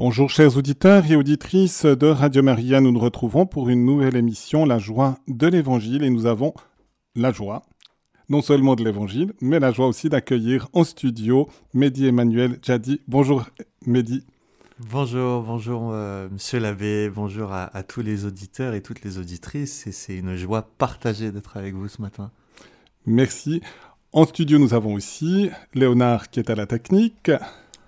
Bonjour chers auditeurs et auditrices de Radio Maria, nous nous retrouvons pour une nouvelle émission La joie de l'Évangile et nous avons la joie, non seulement de l'Évangile, mais la joie aussi d'accueillir en studio Mehdi Emmanuel Jadi. Bonjour Mehdi. Bonjour, bonjour euh, Monsieur l'abbé, bonjour à, à, tous les auditeurs et toutes les auditrices et c'est une joie partagée d'être avec vous ce matin. Merci. En studio nous avons aussi Léonard qui est à la technique.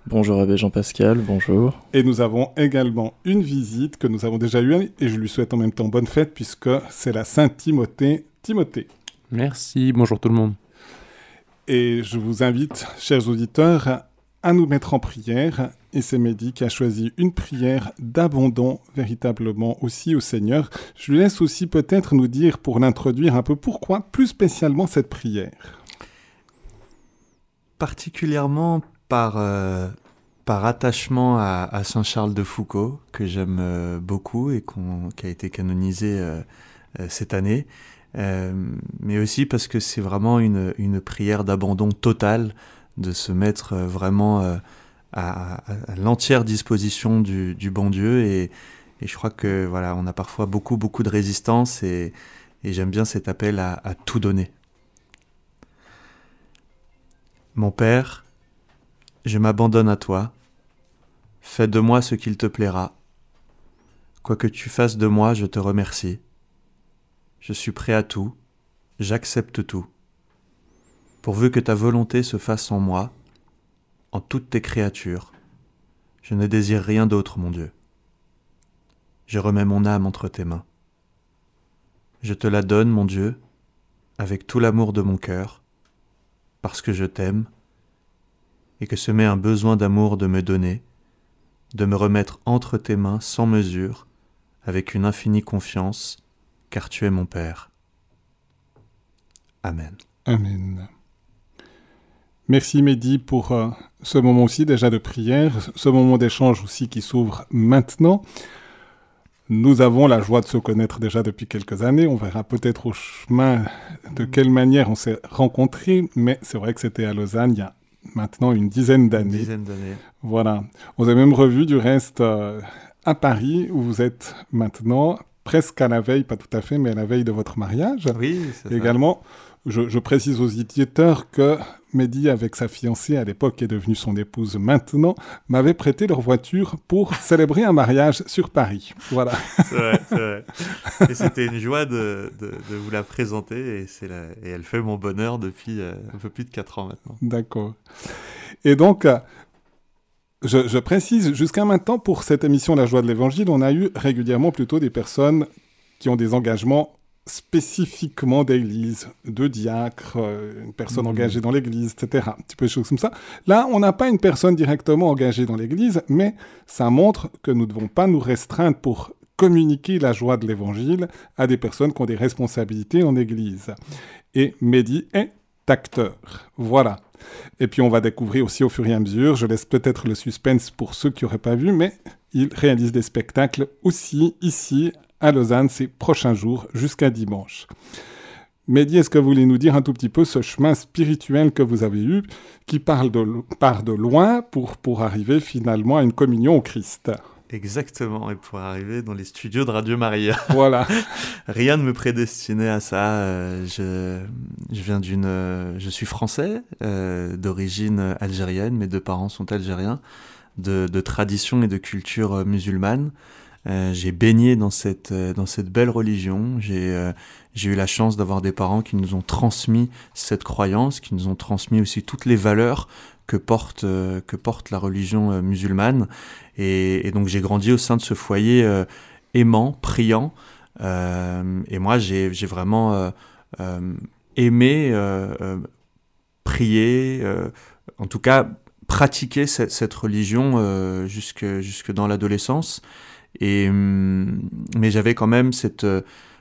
Bonjour Abbé Jean-Pascal, bonjour. Et nous avons également une visite que nous avons déjà eue et je lui souhaite en même temps bonne fête puisque c'est la Sainte Timothée. Timothée. Merci, bonjour tout le monde. Et je vous invite, chers auditeurs, à nous mettre en prière. Et c'est Mehdi qui a choisi une prière d'abandon véritablement aussi au Seigneur. Je lui laisse aussi peut-être nous dire pour l'introduire un peu pourquoi plus spécialement cette prière? Particulièrement par, euh, par attachement à, à, Saint Charles de Foucault, que j'aime euh, beaucoup et qui a été canonisé euh, cette année, mais aussi parce que c'est vraiment une, une prière d'abandon total, de se mettre vraiment à, l'entière disposition du, bon Dieu. Et, je crois que voilà, on a parfois beaucoup, beaucoup de résistance et, j'aime bien cet appel à tout donner. Mon Père, je m'abandonne à toi. Fais de moi ce qu'il te plaira. Quoi que tu fasses de moi, je te remercie. Je suis prêt à tout, j'accepte tout. Pourvu que ta volonté se fasse en moi, en toutes tes créatures, je ne désire rien d'autre, mon Dieu. Je remets mon âme entre tes mains. Je te la donne, mon Dieu, avec tout l'amour de mon cœur, parce que je t'aime et que se met un besoin d'amour de me donner, de me remettre entre tes mains sans mesure, avec une infinie confiance, car tu es mon Père. Amen. Amen. Merci Mehdi pour euh, ce moment aussi déjà de prière, ce moment d'échange aussi qui s'ouvre maintenant. Nous avons la joie de se connaître déjà depuis quelques années. On verra peut-être au chemin de quelle manière on s'est rencontrés, mais c'est vrai que c'était à Lausanne il y a maintenant une dizaine d'années. dizaine d'années. Voilà. On a même revu du reste euh, à Paris, où vous êtes maintenant, presque à la veille, pas tout à fait, mais à la veille de votre mariage. Oui, c'est Également, je, je, précise aux auditeurs que Mehdi, avec sa fiancée à l'époque, est devenue son épouse maintenant, m'avait prêté leur voiture pour célébrer un mariage sur Paris. Voilà. C'est vrai, c'est vrai. Et c'était une joie de, de, de, vous la présenter et, la, et elle fait mon bonheur depuis euh, un peu plus de 4 ans maintenant. D'accord. Et donc, je, je précise, jusqu'à maintenant, pour cette émission La joie de l'évangile, on a eu régulièrement plutôt des personnes qui ont des engagements spécifiquement d'église, de diacre, euh, une personne mmh. engagée dans l'église, etc. Un petit peu de choses comme ça. Là, on n'a pas une personne directement engagée dans l'église, mais ça montre que nous ne devons pas nous restreindre pour communiquer la joie de l'évangile à des personnes qui ont des responsabilités en église. Et Mehdi est acteur. Voilà. Et puis on va découvrir aussi au fur et à mesure, je laisse peut-être le suspense pour ceux qui n'auraient pas vu, mais il réalise des spectacles aussi ici à Lausanne ces prochains jours jusqu'à dimanche. Mehdi, est-ce que vous voulez nous dire un tout petit peu ce chemin spirituel que vous avez eu, qui parle de, part de loin pour, pour arriver finalement à une communion au Christ? Exactement, et pour arriver dans les studios de Radio Maria. Voilà. Rien ne me prédestinait à ça. Euh, je, je viens d'une, je suis français, euh, d'origine algérienne. Mes deux parents sont algériens, de, de tradition et de culture musulmane. Euh, j'ai baigné dans cette, euh, dans cette belle religion. J'ai euh, j'ai eu la chance d'avoir des parents qui nous ont transmis cette croyance, qui nous ont transmis aussi toutes les valeurs que porte, euh, que porte la religion euh, musulmane. Et, et donc j'ai grandi au sein de ce foyer aimant, priant. et moi, j'ai vraiment aimé prier, en tout cas pratiquer cette, cette religion jusque, jusque dans l'adolescence. Et, mais j'avais quand même cette,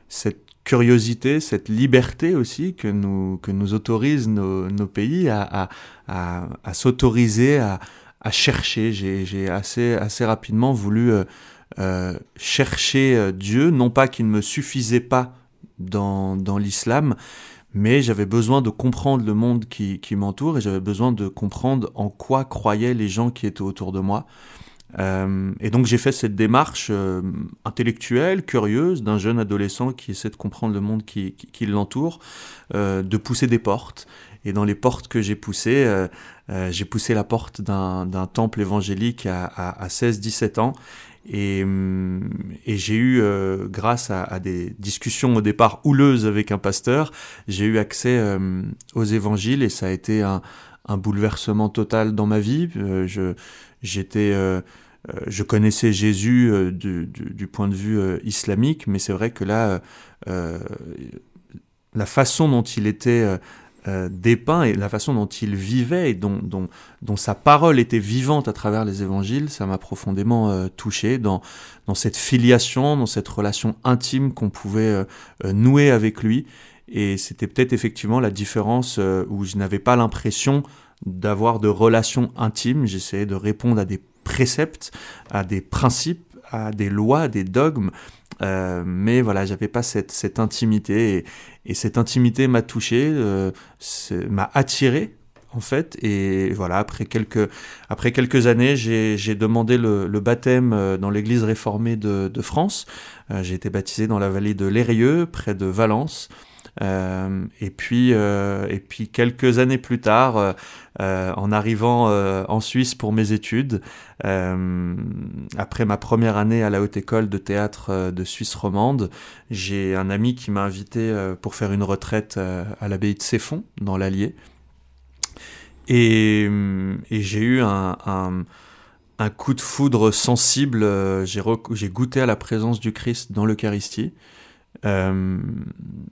cette curiosité, cette liberté aussi que nous, que nous autorisent nos, nos pays à, à, à, à s'autoriser à, à chercher. J'ai assez, assez rapidement voulu euh, euh, chercher Dieu, non pas qu'il ne me suffisait pas dans, dans l'islam, mais j'avais besoin de comprendre le monde qui, qui m'entoure et j'avais besoin de comprendre en quoi croyaient les gens qui étaient autour de moi. Euh, et donc j'ai fait cette démarche euh, intellectuelle, curieuse, d'un jeune adolescent qui essaie de comprendre le monde qui, qui, l'entoure, euh, de pousser des portes. Et dans les portes que j'ai poussées, j'ai poussé la porte d'un temple évangélique à, à, à 16-17 ans. Et, et j'ai eu, grâce à, à, des discussions au départ houleuses avec un pasteur, j'ai eu accès aux évangiles et ça a été un, un bouleversement total dans ma vie. je j'étais euh, je connaissais Jésus euh, du, point de vue euh, islamique, mais c'est vrai que là, la façon dont il était dépeint et la façon dont il vivait et dont, sa parole était vivante à travers les évangiles, ça m'a profondément touché dans, dans cette filiation, dans cette relation intime qu'on pouvait nouer avec lui. Et c'était peut-être effectivement la différence où je n'avais pas l'impression d'avoir de relations intimes. J'essayais de répondre à des préceptes, à des principes, à des lois, à des dogmes. Euh, mais voilà, j'avais pas cette, intimité et, cette intimité m'a touché, euh, m'a attiré en fait. Et voilà, après quelques, après quelques années, j'ai demandé le, baptême euh, dans l'église réformée de, France. j'ai été baptisé dans la vallée de l'Érieux, près de Valence. Et puis, et puis quelques années plus tard, euh, en arrivant en Suisse pour mes études, après ma première année à la haute école de théâtre de Suisse romande, j'ai un ami qui m'a invité pour faire une retraite à l'abbaye de Céphon, dans l'Allier. Et, j'ai eu un, coup de foudre sensible. J'ai goûté à la présence du Christ dans l'Eucharistie. Euh,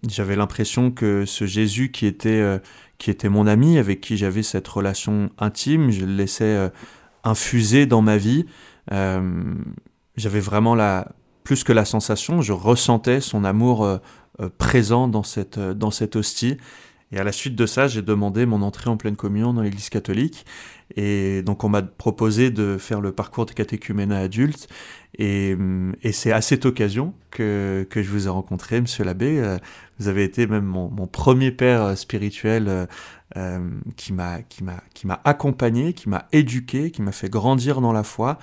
j'avais l'impression que ce Jésus qui était, euh, qui était mon ami, avec qui j'avais cette relation intime, je le laissais euh, infuser dans ma vie. j'avais vraiment la, plus que la sensation, je ressentais son amour présent dans cette, dans cette hostie. Et à la suite de ça, j'ai demandé mon entrée en pleine communion dans l'Église catholique. Et donc on m'a proposé de faire le parcours de catéchuménat adulte. Et, et c'est à cette occasion que, que je vous ai rencontré, monsieur l'abbé. Euh, vous avez été même mon, mon premier père euh, spirituel euh, euh, qui m'a accompagné, qui m'a éduqué, qui m'a fait grandir dans la foi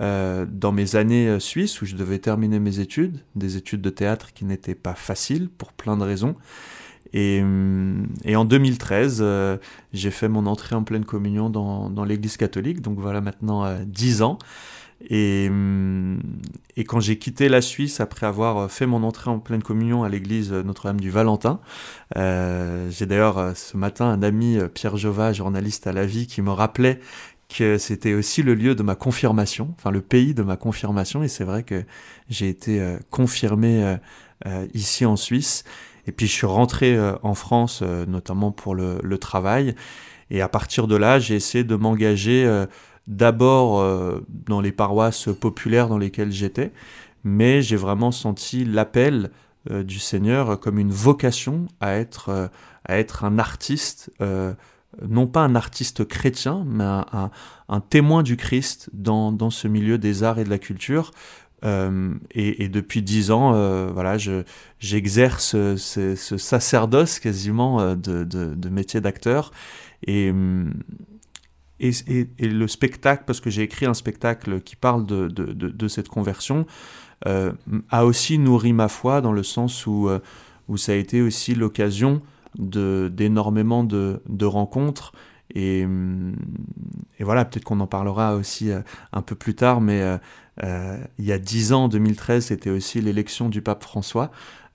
euh, dans mes années suisses où je devais terminer mes études, des études de théâtre qui n'étaient pas faciles pour plein de raisons. Et, et, en 2013, j'ai fait mon entrée en pleine communion dans, dans l'Église catholique, donc voilà maintenant dix ans. Et, et quand j'ai quitté la Suisse après avoir fait mon entrée en pleine communion à l'église Notre-Dame du Valentin, euh, j'ai d'ailleurs euh, ce matin un ami, euh, Pierre Jova, journaliste à la vie, qui me rappelait que c'était aussi le lieu de ma confirmation, enfin le pays de ma confirmation, et c'est vrai que j'ai été euh, confirmé euh, euh, ici en Suisse. Et puis je suis rentré en France, notamment pour le, travail, et à partir de là, j'ai essayé de m'engager d'abord euh, dans les paroisses populaires dans lesquelles j'étais, mais j'ai vraiment senti l'appel euh, du Seigneur comme une vocation à être, euh, un artiste, non pas un artiste chrétien, mais un, témoin du Christ dans, ce milieu des arts et de la culture. Et, et, depuis dix ans, voilà, j'exerce ce, ce, sacerdoce quasiment de, métier d'acteur. Et, et, le spectacle, parce que j'ai écrit un spectacle qui parle de, cette conversion, euh, a aussi nourri ma foi dans le sens où, euh, ça a été aussi l'occasion d'énormément de, rencontres. Et, voilà, peut-être qu'on en parlera aussi euh, un peu plus tard, mais euh, euh, il y a dix ans, 2013, c'était aussi l'élection du pape François.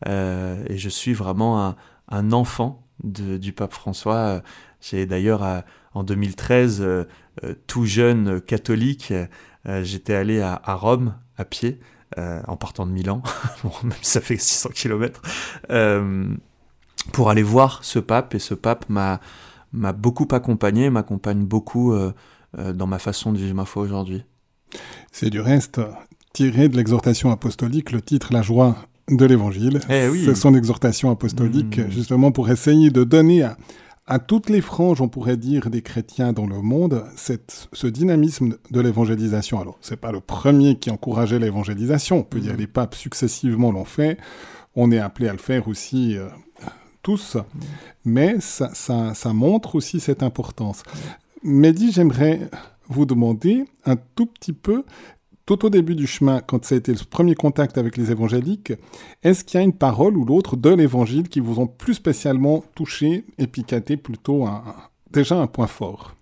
et je suis vraiment un, enfant du pape François. J'ai d'ailleurs en 2013, euh, euh, tout jeune catholique, euh, j'étais allé à, Rome à pied, en partant de Milan, bon, même ça fait 600 km, pour aller voir ce pape. Et ce pape m'a m'a beaucoup accompagné, m'accompagne beaucoup dans ma façon de vivre ma foi aujourd'hui. C'est du reste tiré de l'exhortation apostolique, le titre La joie de l'évangile. Eh oui. C'est son exhortation apostolique, mmh. justement pour essayer de donner à, à toutes les franges, on pourrait dire, des chrétiens dans le monde, cette, ce dynamisme de l'évangélisation. Alors, c'est pas le premier qui encourageait l'évangélisation. On peut dire mmh. les papes successivement l'ont fait. On est appelé à le faire aussi euh, tous. Mais ça, montre aussi cette importance. Mehdi, j'aimerais vous demander un tout petit peu, tout au début du chemin, quand ça a été le premier contact avec les évangéliques, est-ce qu'il y a une parole ou l'autre de l'évangile qui vous ont plus spécialement touché et piquaté plutôt un, déjà un point fort?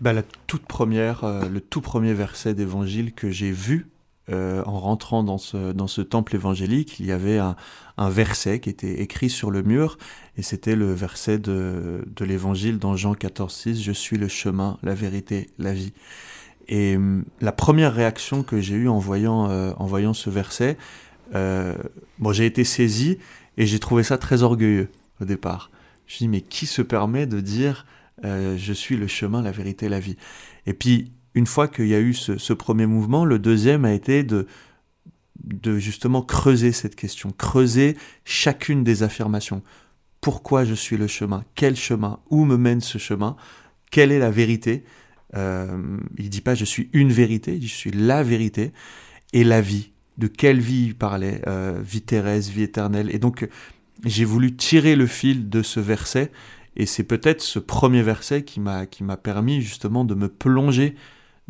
Bah, La toute première, euh, le tout premier verset d'évangile que j'ai vu euh, en rentrant dans ce, temple évangélique, il y avait un, verset qui était écrit sur le mur, et c'était le verset de, l'évangile dans Jean 14, 6, Je suis le chemin, la vérité, la vie. Et hum, la première réaction que j'ai eue en voyant, euh, ce verset, euh, bon, j'ai été saisi et j'ai trouvé ça très orgueilleux au départ. Je me suis dit, mais qui se permet de dire euh, je suis le chemin, la vérité, la vie Et puis, une fois qu'il y a eu ce, premier mouvement, le deuxième a été de, de justement creuser cette question, creuser chacune des affirmations. Pourquoi je suis le chemin? Quel chemin? Où me mène ce chemin? Quelle est la vérité? Euh, Il dit pas je suis une vérité, il dit je suis la vérité et la vie. De quelle vie il parlait? Euh, Vie terrestre, vie éternelle. Et donc j'ai voulu tirer le fil de ce verset et c'est peut-être ce premier verset qui m'a qui m'a permis justement de me plonger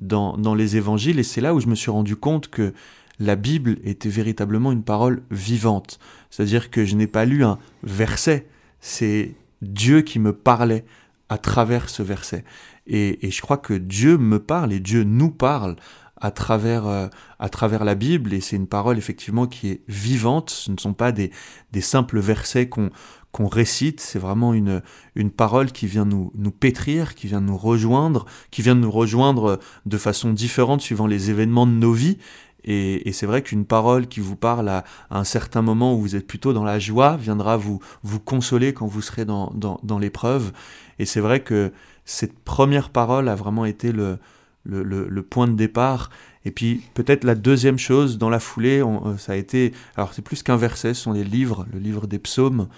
dans, dans les évangiles et c'est là où je me suis rendu compte que la Bible était véritablement une parole vivante. C'est-à-dire que je n'ai pas lu un verset, c'est Dieu qui me parlait à travers ce verset. Et, et, je crois que Dieu me parle et Dieu nous parle à travers, euh, à travers la Bible, et c'est une parole effectivement qui est vivante, ce ne sont pas des, des simples versets qu'on qu'on récite, c'est vraiment une, une parole qui vient nous, nous pétrir, qui vient nous rejoindre, qui vient nous rejoindre de façon différente suivant les événements de nos vies, et, c'est vrai qu'une parole qui vous parle à, un certain moment où vous êtes plutôt dans la joie viendra vous, vous consoler quand vous serez dans, dans, dans l'épreuve. Et c'est vrai que cette première parole a vraiment été le, le, le, point de départ. Et puis peut-être la deuxième chose dans la foulée, euh, ça a été, alors c'est plus qu'un verset, ce sont les livres, le livre des psaumes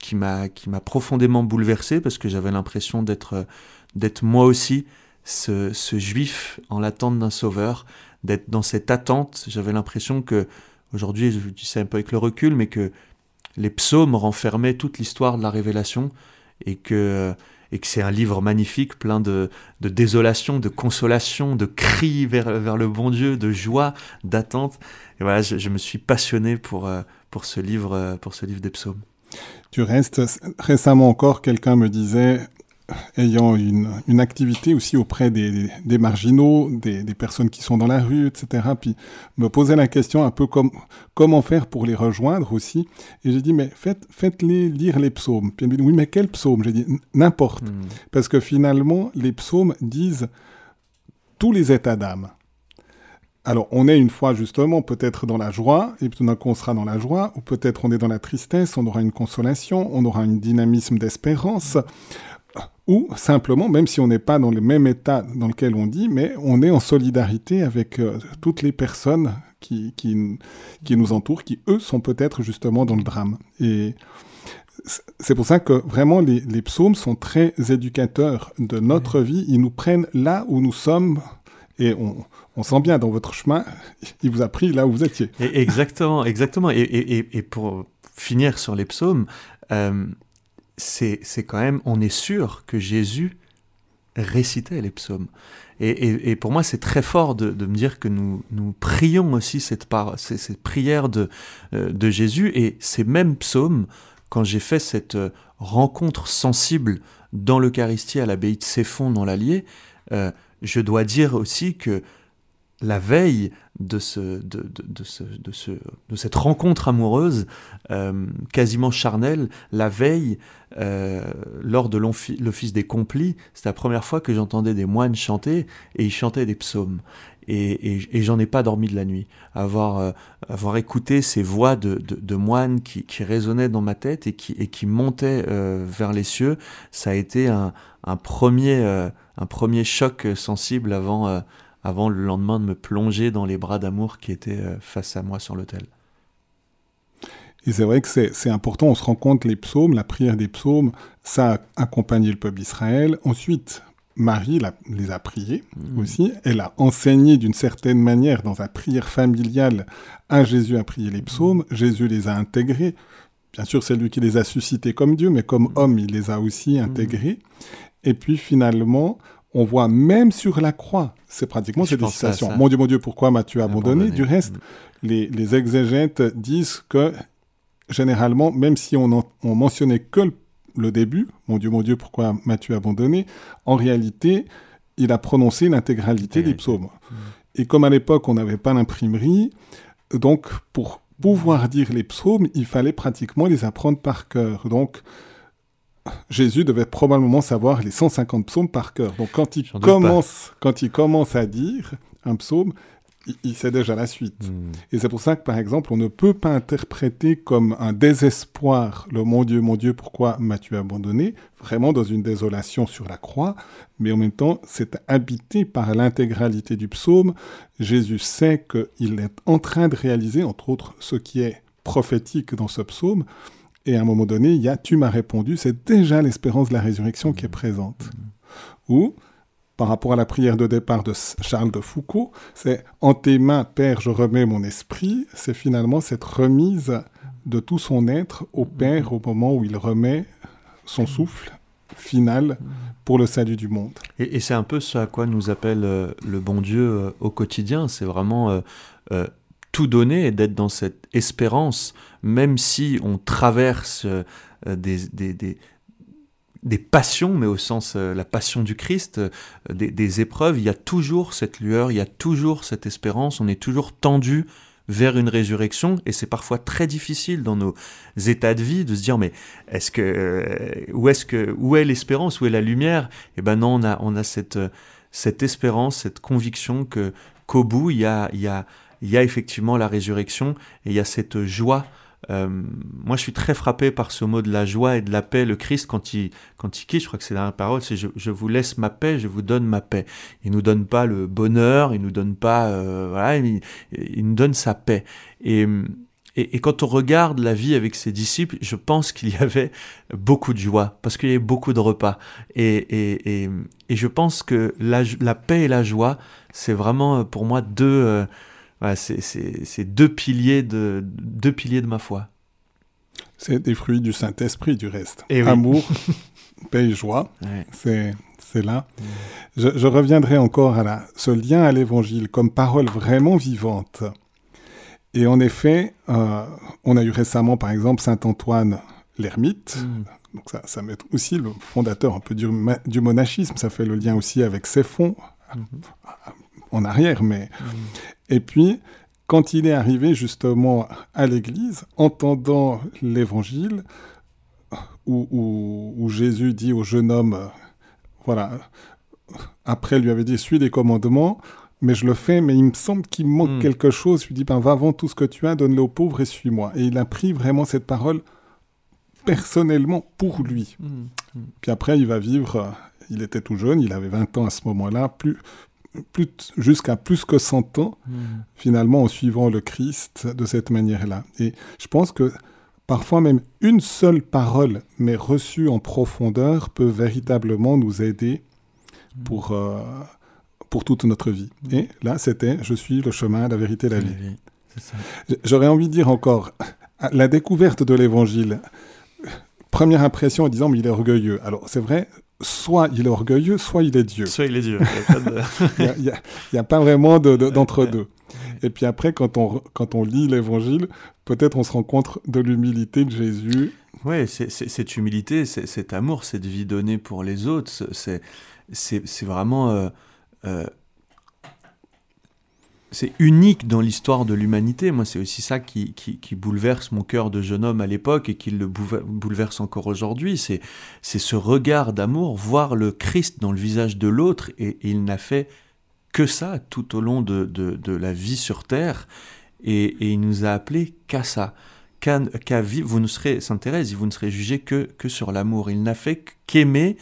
qui m'a qui m'a profondément bouleversé parce que j'avais l'impression d'être d'être moi aussi ce, ce juif en l'attente d'un sauveur d'être dans cette attente. J'avais l'impression que, aujourd'hui, je dis ça un peu avec le recul, mais que les psaumes renfermaient toute l'histoire de la révélation et que, et que c'est un livre magnifique, plein de, de désolation, de consolation, de cris vers, vers le bon Dieu, de joie, d'attente. Et voilà, je, je, me suis passionné pour, pour, ce livre, pour ce livre des psaumes. Tu restes récemment encore, quelqu'un me disait ayant une, une, activité aussi auprès des, des marginaux, des, des, personnes qui sont dans la rue, etc. Puis me poser la question un peu comme comment faire pour les rejoindre aussi. Et j'ai dit mais faites faites-les lire les psaumes. Puis elle me dit oui mais quel psaume J'ai dit n'importe mmh. parce que finalement les psaumes disent tous les états d'âme. Alors, on est une fois justement peut-être dans la joie, et tout d'un coup on sera dans la joie, ou peut-être on est dans la tristesse, on aura une consolation, on aura un dynamisme d'espérance, ou simplement, même si on n'est pas dans le même état dans lequel on dit, mais on est en solidarité avec euh, toutes les personnes qui, qui, qui, nous entourent, qui eux sont peut-être justement dans le drame. Et c'est pour ça que vraiment les, les, psaumes sont très éducateurs de notre vie. Ils nous prennent là où nous sommes et on, on sent bien dans votre chemin, il vous a pris là où vous étiez. Et exactement, exactement. Et, pour finir sur les psaumes, euh, c'est quand même, on est sûr que Jésus récitait les psaumes. Et, pour moi, c'est très fort de, me dire que nous, prions aussi cette, prière de, euh, de Jésus. Et ces mêmes psaumes, quand j'ai fait cette euh, rencontre sensible dans l'Eucharistie à l'abbaye de Céphon dans l'Allier, je dois dire aussi que la veille de, ce, de, de, de, ce, de, ce, de cette rencontre amoureuse, euh, quasiment charnelle, la veille, euh, lors de l'office des complis, c'est la première fois que j'entendais des moines chanter, et ils chantaient des psaumes. Et, et, et j'en ai pas dormi de la nuit. Avoir, euh, avoir écouté ces voix de, de, de moines qui, qui, résonnaient dans ma tête et qui, et qui montaient euh, vers les cieux, ça a été un, un premier, euh, un premier choc sensible avant avant le lendemain de me plonger dans les bras d'amour qui étaient face à moi sur l'autel. Et c'est vrai que c'est important, on se rend compte, les psaumes, la prière des psaumes, ça a accompagné le peuple d'Israël. Ensuite, Marie la, les a priés mmh. aussi. Elle a enseigné d'une certaine manière dans sa prière familiale à Jésus à prier les psaumes. Mmh. Jésus les a intégrés. Bien sûr, c'est lui qui les a suscités comme Dieu, mais comme mmh. homme, il les a aussi intégrés. Et puis finalement, on voit même sur la croix, c'est pratiquement cette citation. Mon Dieu, mon Dieu, pourquoi m'as-tu abandonné, Abandonné? Du reste, Mm. les, les exégètes disent que généralement, même si on, en- on mentionnait que le, le début, mon Dieu, mon Dieu, pourquoi m'as-tu abandonné, en réalité, il a prononcé l'intégralité des psaumes. Et comme à l'époque, on n'avait pas l'imprimerie, donc pour pouvoir dire les psaumes, il fallait pratiquement les apprendre par cœur. Donc, Jésus devait probablement savoir les 150 psaumes par cœur. Donc, quand il, commence, quand il commence à dire un psaume, il, il sait déjà la suite. Mm. Et c'est pour ça que, par exemple, on ne peut pas interpréter comme un désespoir le mon Dieu, mon Dieu, pourquoi m'as-tu abandonné Vraiment dans une désolation sur la croix, mais en même temps, c'est habité par l'intégralité du psaume. Jésus sait qu'il est en train de réaliser, entre autres, ce qui est prophétique dans ce psaume. Et à un moment donné, il y a Tu m'as répondu, c'est déjà l'espérance de la résurrection qui est présente. Ou, par rapport à la prière de départ de Charles de Foucault, c'est En tes mains, Père, je remets mon esprit. C'est finalement cette remise de tout son être au Père au moment où il remet son souffle final pour le salut du monde. Et, et c'est un peu ce à quoi nous appelle euh, le bon Dieu euh, au quotidien. C'est vraiment euh, euh, tout donner et d'être dans cette espérance, même si on traverse euh, des, des, des, des passions, mais au sens euh, la passion du Christ, euh, des, épreuves, il y a toujours cette lueur, il y a toujours cette espérance, on est toujours tendu vers une résurrection et c'est parfois très difficile dans nos états de vie de se dire mais est-ce que où est-ce que où est l'espérance où est la lumière? Et ben non on a on a cette cette espérance cette conviction que qu'au bout y a il y a il y a effectivement la résurrection et il y a cette joie euh, moi, je suis très frappé par ce mot de la joie et de la paix. Le Christ, quand il, quand il quitte, je crois que c'est la parole, c'est je, je vous laisse ma paix, je vous donne ma paix. Il nous donne pas le bonheur, il nous donne pas, euh, voilà, il, nous donne sa paix. Et, et, quand on regarde la vie avec ses disciples, je pense qu'il y avait beaucoup de joie, parce qu'il y avait beaucoup de repas. Et, et, je pense que la, paix et la joie, c'est vraiment pour moi deux, euh, voilà, c'est deux piliers de, deux piliers de ma foi. C'est des fruits du Saint-Esprit, du reste. Et oui. Amour, paix et joie, Ouais. c'est là. Je, je reviendrai encore à la, ce lien à l'Évangile comme parole vraiment vivante. Et en effet, euh, on a eu récemment, par exemple, Saint Antoine l'ermite. Mm. Donc ça, ça met aussi le fondateur un peu du, monachisme. Ça fait le lien aussi avec ses fonds Mhm. En arrière, mais Mm. et puis, quand il est arrivé justement à l'église, entendant l'évangile, où, où- où Jésus dit au jeune homme, voilà, après lui avait dit, suis les commandements, mais je le fais, mais il me semble qu'il manque Mm. quelque chose. Je lui dis, ben, va vendre tout ce que tu as, donne-le aux pauvres et suis-moi. Et il a pris vraiment cette parole personnellement pour lui. Mm. Puis après, il va vivre, il était tout jeune, il avait 20 ans à ce moment-là, plus jusqu'à plus que 100 ans, Mm. finalement, en suivant le Christ de cette manière-là. Et je pense que parfois même une seule parole, mais reçue en profondeur, peut véritablement nous aider pour, euh, pour toute notre vie. Et là, c'était « Je suis le chemin, la vérité, la vie ». J'aurais envie de dire encore, la découverte de l'évangile, première impression en disant, mais il est orgueilleux. Alors, c'est vrai, soit il est orgueilleux, soit il est Dieu. Soit il est Dieu. Il a de- n'y a, pas vraiment de- de- d'entre-deux. Et puis après, quand on, quand on lit l'évangile, peut-être on se rend compte de l'humilité de Jésus. C'est- cette humilité, cet amour, cette vie donnée pour les autres, c'est c'est c'est vraiment euh, euh, c'est unique dans l'histoire de l'humanité. Moi, c'est aussi ça qui, qui, qui bouleverse mon cœur de jeune homme à l'époque et qui le bouleverse encore aujourd'hui. C'est ce regard d'amour, voir le Christ dans le visage de l'autre et, il n'a fait que ça tout au long de, de, la vie sur terre et, il nous a appelés qu'à ça qu'à vivre, vous ne serez, Sainte Thérèse, vous ne serez jugé que sur l'amour. Il n'a fait qu'aimer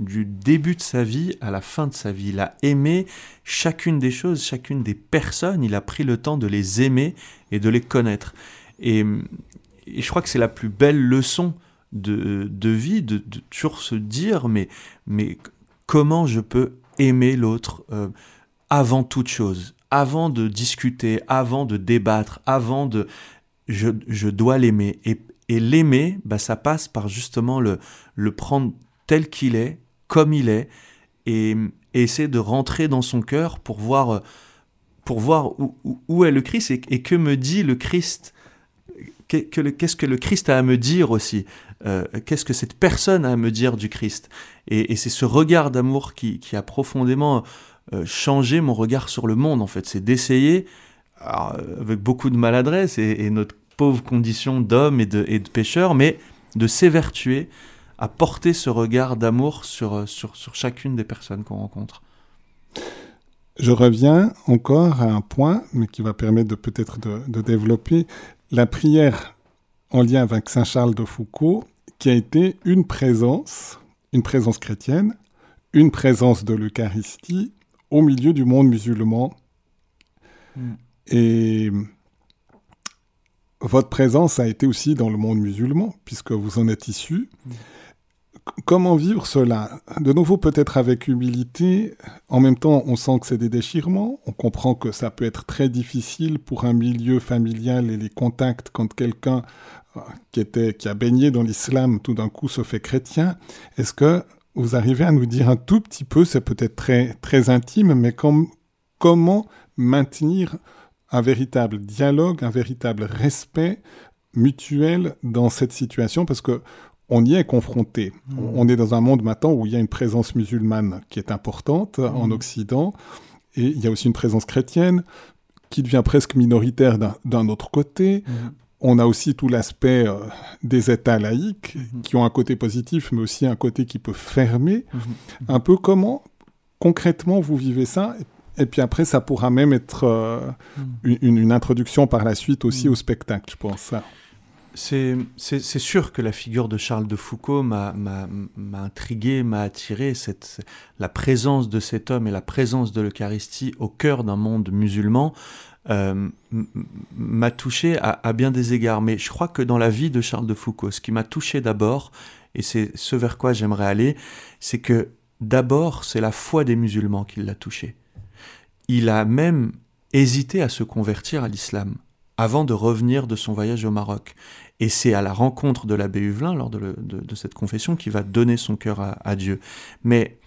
du début de sa vie à la fin de sa vie. Il a aimé chacune des choses, chacune des personnes. Il a pris le temps de les aimer et de les connaître. Et, je crois que c'est la plus belle leçon de, de vie, de, de toujours se dire, mais, mais comment je peux aimer l'autre euh, avant toute chose, avant de discuter, avant de débattre, avant de je, je dois l'aimer. Et, et l'aimer, bah, ça passe par justement le, le prendre tel qu'il est, comme il est, et, essayer de rentrer dans son cœur pour voir, euh, pour voir où, est le Christ et, que me dit le Christ. Qu'est-ce que le Christ a à me dire aussi? Euh, Qu'est-ce que cette personne a à me dire du Christ? Et, c'est ce regard d'amour qui, a profondément euh, changé mon regard sur le monde, en fait. C'est d'essayer, avec beaucoup de maladresse et, notre pauvre condition d'homme et de, pêcheur, mais de s'évertuer à porter ce regard d'amour sur, sur, sur chacune des personnes qu'on rencontre. Je reviens encore à un point, mais qui va permettre de peut-être de, de, développer la prière en lien avec Saint Charles de Foucault, qui a été une présence, une présence chrétienne, une présence de l'Eucharistie au milieu du monde musulman. Mm. Et votre présence a été aussi dans le monde musulman, puisque vous en êtes issu. Mm comment vivre cela? De nouveau, peut-être avec humilité. En même temps, on sent que c'est des déchirements. On comprend que ça peut être très difficile pour un milieu familial et les contacts quand quelqu'un euh, qui, était, qui a baigné dans l'islam tout d'un coup se fait chrétien. Est-ce que vous arrivez à nous dire un tout petit peu, c'est peut-être très, très intime, mais comment maintenir un véritable dialogue, un véritable respect mutuel dans cette situation? Parce que on y est confronté. Mmh. On est dans un monde maintenant où il y a une présence musulmane qui est importante en mmh. Occident, et il y a aussi une présence chrétienne qui devient presque minoritaire d'un autre côté. Mmh. On a aussi tout l'aspect euh, des États laïques qui ont un côté positif, mais aussi un côté qui peut fermer. Un peu comment concrètement vous vivez ça? Et puis après, ça pourra même être euh, une, une, introduction par la suite aussi au spectacle, je pense. C'est sûr que la figure de Charles de Foucault m'a intrigué, m'a attiré. Cette, la présence de cet homme et la présence de l'Eucharistie au cœur d'un monde musulman euh, m'a touché à, bien des égards. Mais je crois que dans la vie de Charles de Foucault, ce qui m'a touché d'abord, et c'est ce vers quoi j'aimerais aller, c'est que d'abord, c'est la foi des musulmans qui l'a touché. Il a même hésité à se convertir à l'islam avant de revenir de son voyage au Maroc. Et c'est à la rencontre de l'abbé Huvelin, lors de, cette confession, qu'il va donner son cœur à, Dieu. Mais,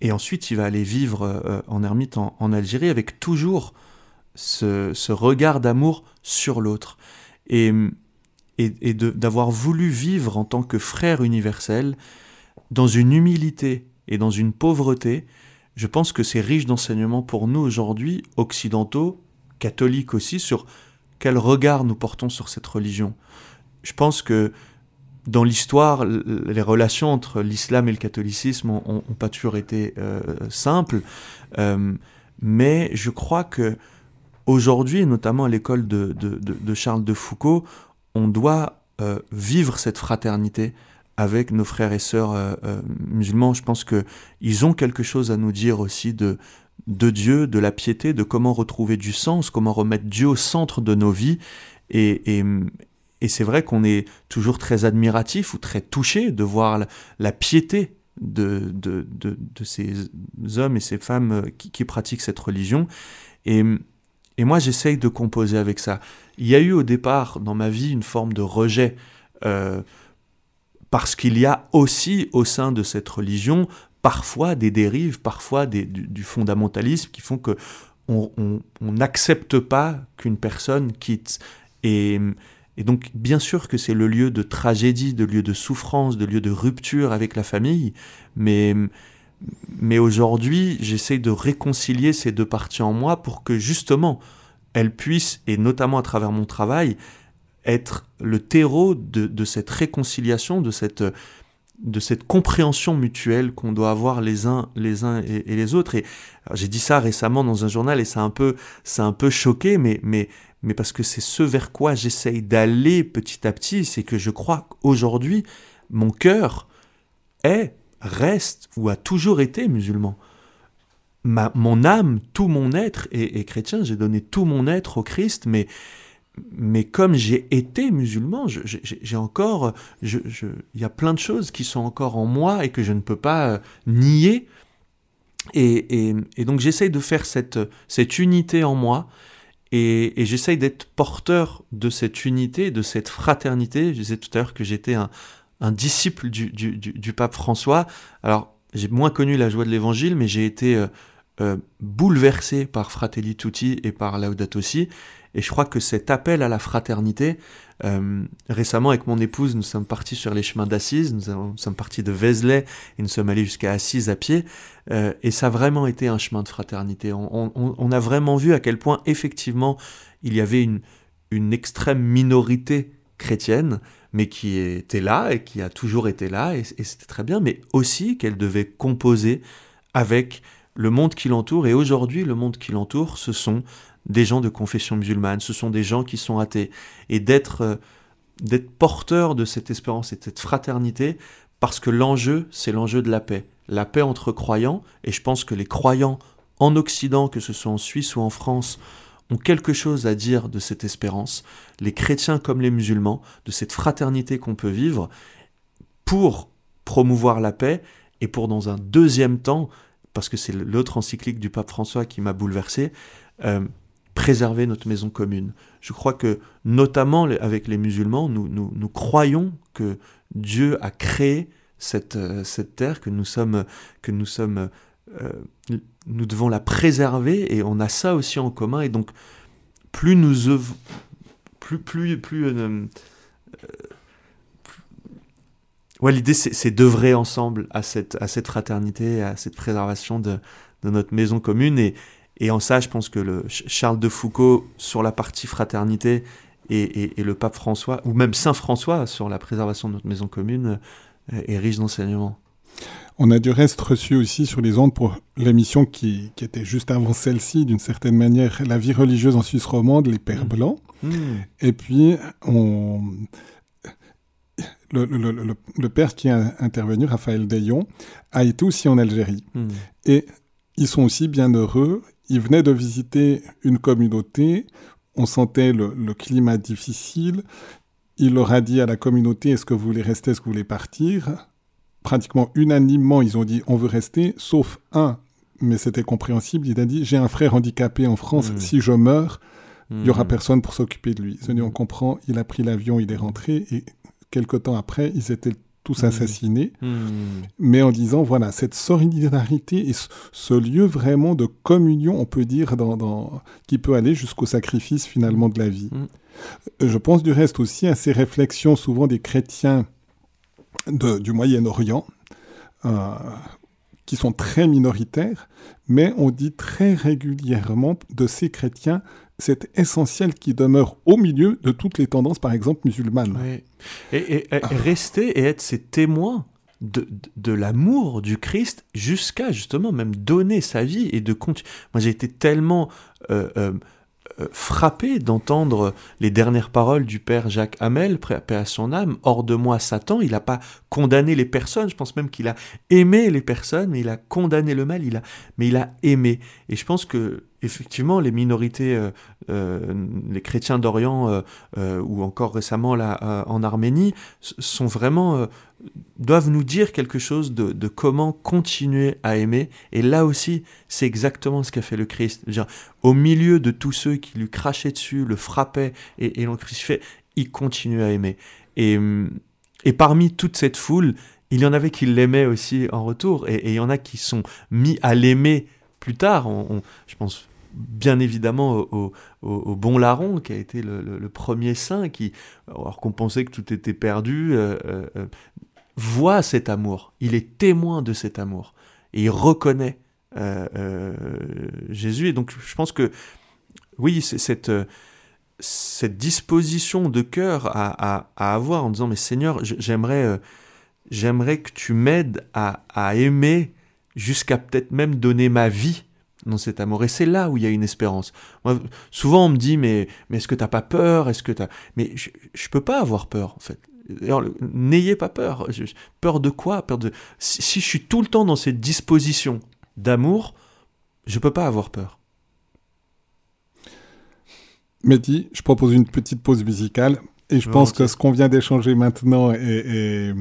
et ensuite, il va aller vivre euh, en ermite en, Algérie avec toujours ce, regard d'amour sur l'autre. Et, et, d'avoir voulu vivre en tant que frère universel, dans une humilité et dans une pauvreté, je pense que c'est riche d'enseignements pour nous aujourd'hui, occidentaux, catholiques aussi, sur quel regard nous portons sur cette religion. Je pense que dans l'histoire, les relations entre l'islam et le catholicisme n'ont pas toujours été euh, simples, euh, mais je crois que aujourd'hui, notamment à l'école de, Charles de Foucault, on doit euh, vivre cette fraternité avec nos frères et sœurs musulmans. Je pense qu'ils ont quelque chose à nous dire aussi de, de Dieu, de la piété, de comment retrouver du sens, comment remettre Dieu au centre de nos vies. Et, c'est vrai qu'on est toujours très admiratif ou très touché de voir la, piété de, ces hommes et ces femmes qui, pratiquent cette religion. Et, moi, j'essaye de composer avec ça. Il y a eu au départ dans ma vie une forme de rejet. Euh, parce qu'il y a aussi au sein de cette religion parfois des dérives, parfois du, fondamentalisme qui font que on n'accepte pas qu'une personne quitte. Et, donc, bien sûr que c'est le lieu de tragédie, de lieu de souffrance, de lieu de rupture avec la famille, mais, mais aujourd'hui, j'essaie de réconcilier ces deux parties en moi pour que justement, elles puissent, et notamment à travers mon travail, être le terreau de, de cette réconciliation, de cette, de cette compréhension mutuelle qu'on doit avoir les uns les uns et, les autres. Et j'ai dit ça récemment dans un journal et ça a un peu un peu choqué mais mais mais parce que c'est ce vers quoi j'essaye d'aller petit à petit c'est que je crois qu'aujourd'hui mon cœur est reste ou a toujours été musulman. Ma, mon âme tout mon être est chrétien. J'ai donné tout mon être au Christ mais mais comme j'ai été musulman, j'ai encore, il y a plein de choses qui sont encore en moi et que je ne peux pas euh, nier. Et, donc j'essaye de faire cette, unité en moi et, j'essaye d'être porteur de cette unité, de cette fraternité. Je disais tout à l'heure que j'étais un, disciple du, du, pape François. Alors j'ai moins connu la joie de l'évangile, mais j'ai été euh, euh, bouleversé par Fratelli Tutti et par Laudato Si. Et je crois que cet appel à la fraternité, euh, récemment avec mon épouse, nous sommes partis sur les chemins d'Assise, nous, sommes partis de Vézelay et nous sommes allés jusqu'à Assise à pied. et ça a vraiment été un chemin de fraternité. On, a vraiment vu à quel point effectivement il y avait une, une extrême minorité chrétienne, mais qui était là et qui a toujours été là, et, c'était très bien, mais aussi qu'elle devait composer avec le monde qui l'entoure, et aujourd'hui le monde qui l'entoure, ce sont des gens de confession musulmane, ce sont des gens qui sont athées, et d'être euh, d'être porteur de cette espérance et de cette fraternité, parce que l'enjeu, c'est l'enjeu de la paix. La paix entre croyants, et je pense que les croyants en Occident, que ce soit en Suisse ou en France, ont quelque chose à dire de cette espérance, les chrétiens comme les musulmans, de cette fraternité qu'on peut vivre, pour promouvoir la paix et pour dans un deuxième temps, parce que c'est l'autre encyclique du pape François qui m'a bouleversé, euh, préserver notre maison commune. Je crois que notamment avec les musulmans, nous, nous, croyons que Dieu a créé cette, euh, cette terre, que nous sommes, que nous sommes euh, nous devons la préserver et on a ça aussi en commun. Et donc, plus nous plus plus plus, euh, euh, ouais, l'idée c'est d'œuvrer ensemble à cette à cette fraternité, à cette préservation de, de notre maison commune et et en ça, je pense que le Charles de Foucault sur la partie fraternité et, et, le pape François, ou même Saint François sur la préservation de notre maison commune, euh, est riche d'enseignements. On a du reste reçu aussi sur les ondes pour l'émission qui, qui, était juste avant celle-ci, d'une certaine manière, La vie religieuse en Suisse romande, les Pères mmh. Blancs. Mmh. Et puis, on... Le, le, le, le, père qui a intervenu, Raphaël Dayon, a été aussi en Algérie. Mmh. Et ils sont aussi bien heureux. Ils venaient de visiter une communauté. On sentait le, climat difficile. Il leur a dit à la communauté, est-ce que vous voulez rester, est-ce que vous voulez partir? Pratiquement unanimement, ils ont dit on veut rester, sauf un, mais c'était compréhensible, il a dit j'ai un frère handicapé en France, hmm. si je meurs, il y aura hmm. personne pour s'occuper de lui. On comprend, il a pris l'avion, il est rentré, et quelque temps après, ils étaient tous hmm. assassinés, mais en disant, voilà, cette solidarité et ce lieu vraiment de communion, on peut dire, dans, qui peut aller jusqu'au sacrifice finalement de la vie. Je pense du reste aussi à ces réflexions souvent des chrétiens du Moyen-Orient, euh, qui sont très minoritaires, mais on dit très régulièrement de ces chrétiens, c'est essentiel qu'ils demeurent au milieu de toutes les tendances, par exemple, musulmanes. Et, rester et être ces témoins de, de, l'amour du Christ jusqu'à justement même donner sa vie et de continuer. Moi j'ai été tellement euh, euh, euh, frappé d'entendre les dernières paroles du père Jacques Hamel, paix à son âme, hors de moi Satan, il n'a pas condamné les personnes, je pense même qu'il a aimé les personnes, mais il a condamné le mal, il a, mais il a aimé. Et je pense que effectivement, les minorités, euh, euh, les chrétiens d'Orient ou encore récemment là en Arménie, sont vraiment doivent nous dire quelque chose de, comment continuer à aimer. Et là aussi, c'est exactement ce qu'a fait le Christ. Dire, au milieu de tous ceux qui lui crachaient dessus, le frappaient et, et l'ont crucifié, il continue à aimer. Et, et parmi toute cette foule, il y en avait qui l'aimaient aussi en retour. Et, il y en a qui sont mis à l'aimer plus tard. je pense bien évidemment au, bon larron qui a été le, premier saint qui alors qu'on pensait que tout était perdu euh, euh, euh, voit cet amour, il est témoin de cet amour, et il reconnaît Jésus. Et donc je pense que, oui, c'est cette, cette disposition de cœur à, avoir en disant, mais Seigneur, j'aimerais, j'aimerais que tu m'aides à, aimer jusqu'à peut-être même donner ma vie dans cet amour. Et c'est là où il y a une espérance. souvent on me dit, mais, mais est-ce que tu n'as pas peur? Est-ce que Mais je ne peux pas avoir peur, en fait. N'ayez pas peur. Peur de quoi? Peur de. Si, je suis tout le temps dans cette disposition d'amour, je peux pas avoir peur. Mehdi, je propose une petite pause musicale et je pense que ce qu'on vient d'échanger maintenant est,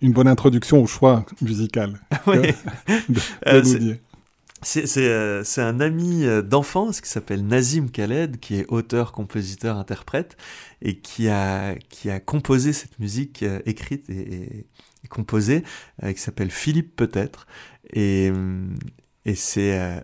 une bonne introduction au choix musical. oui. de, euh, c'est un ami d'enfance qui s'appelle Nazim Khaled, qui est auteur, compositeur, interprète, et qui a, composé cette musique écrite et, composée, qui s'appelle Philippe peut-être. Et, et c'est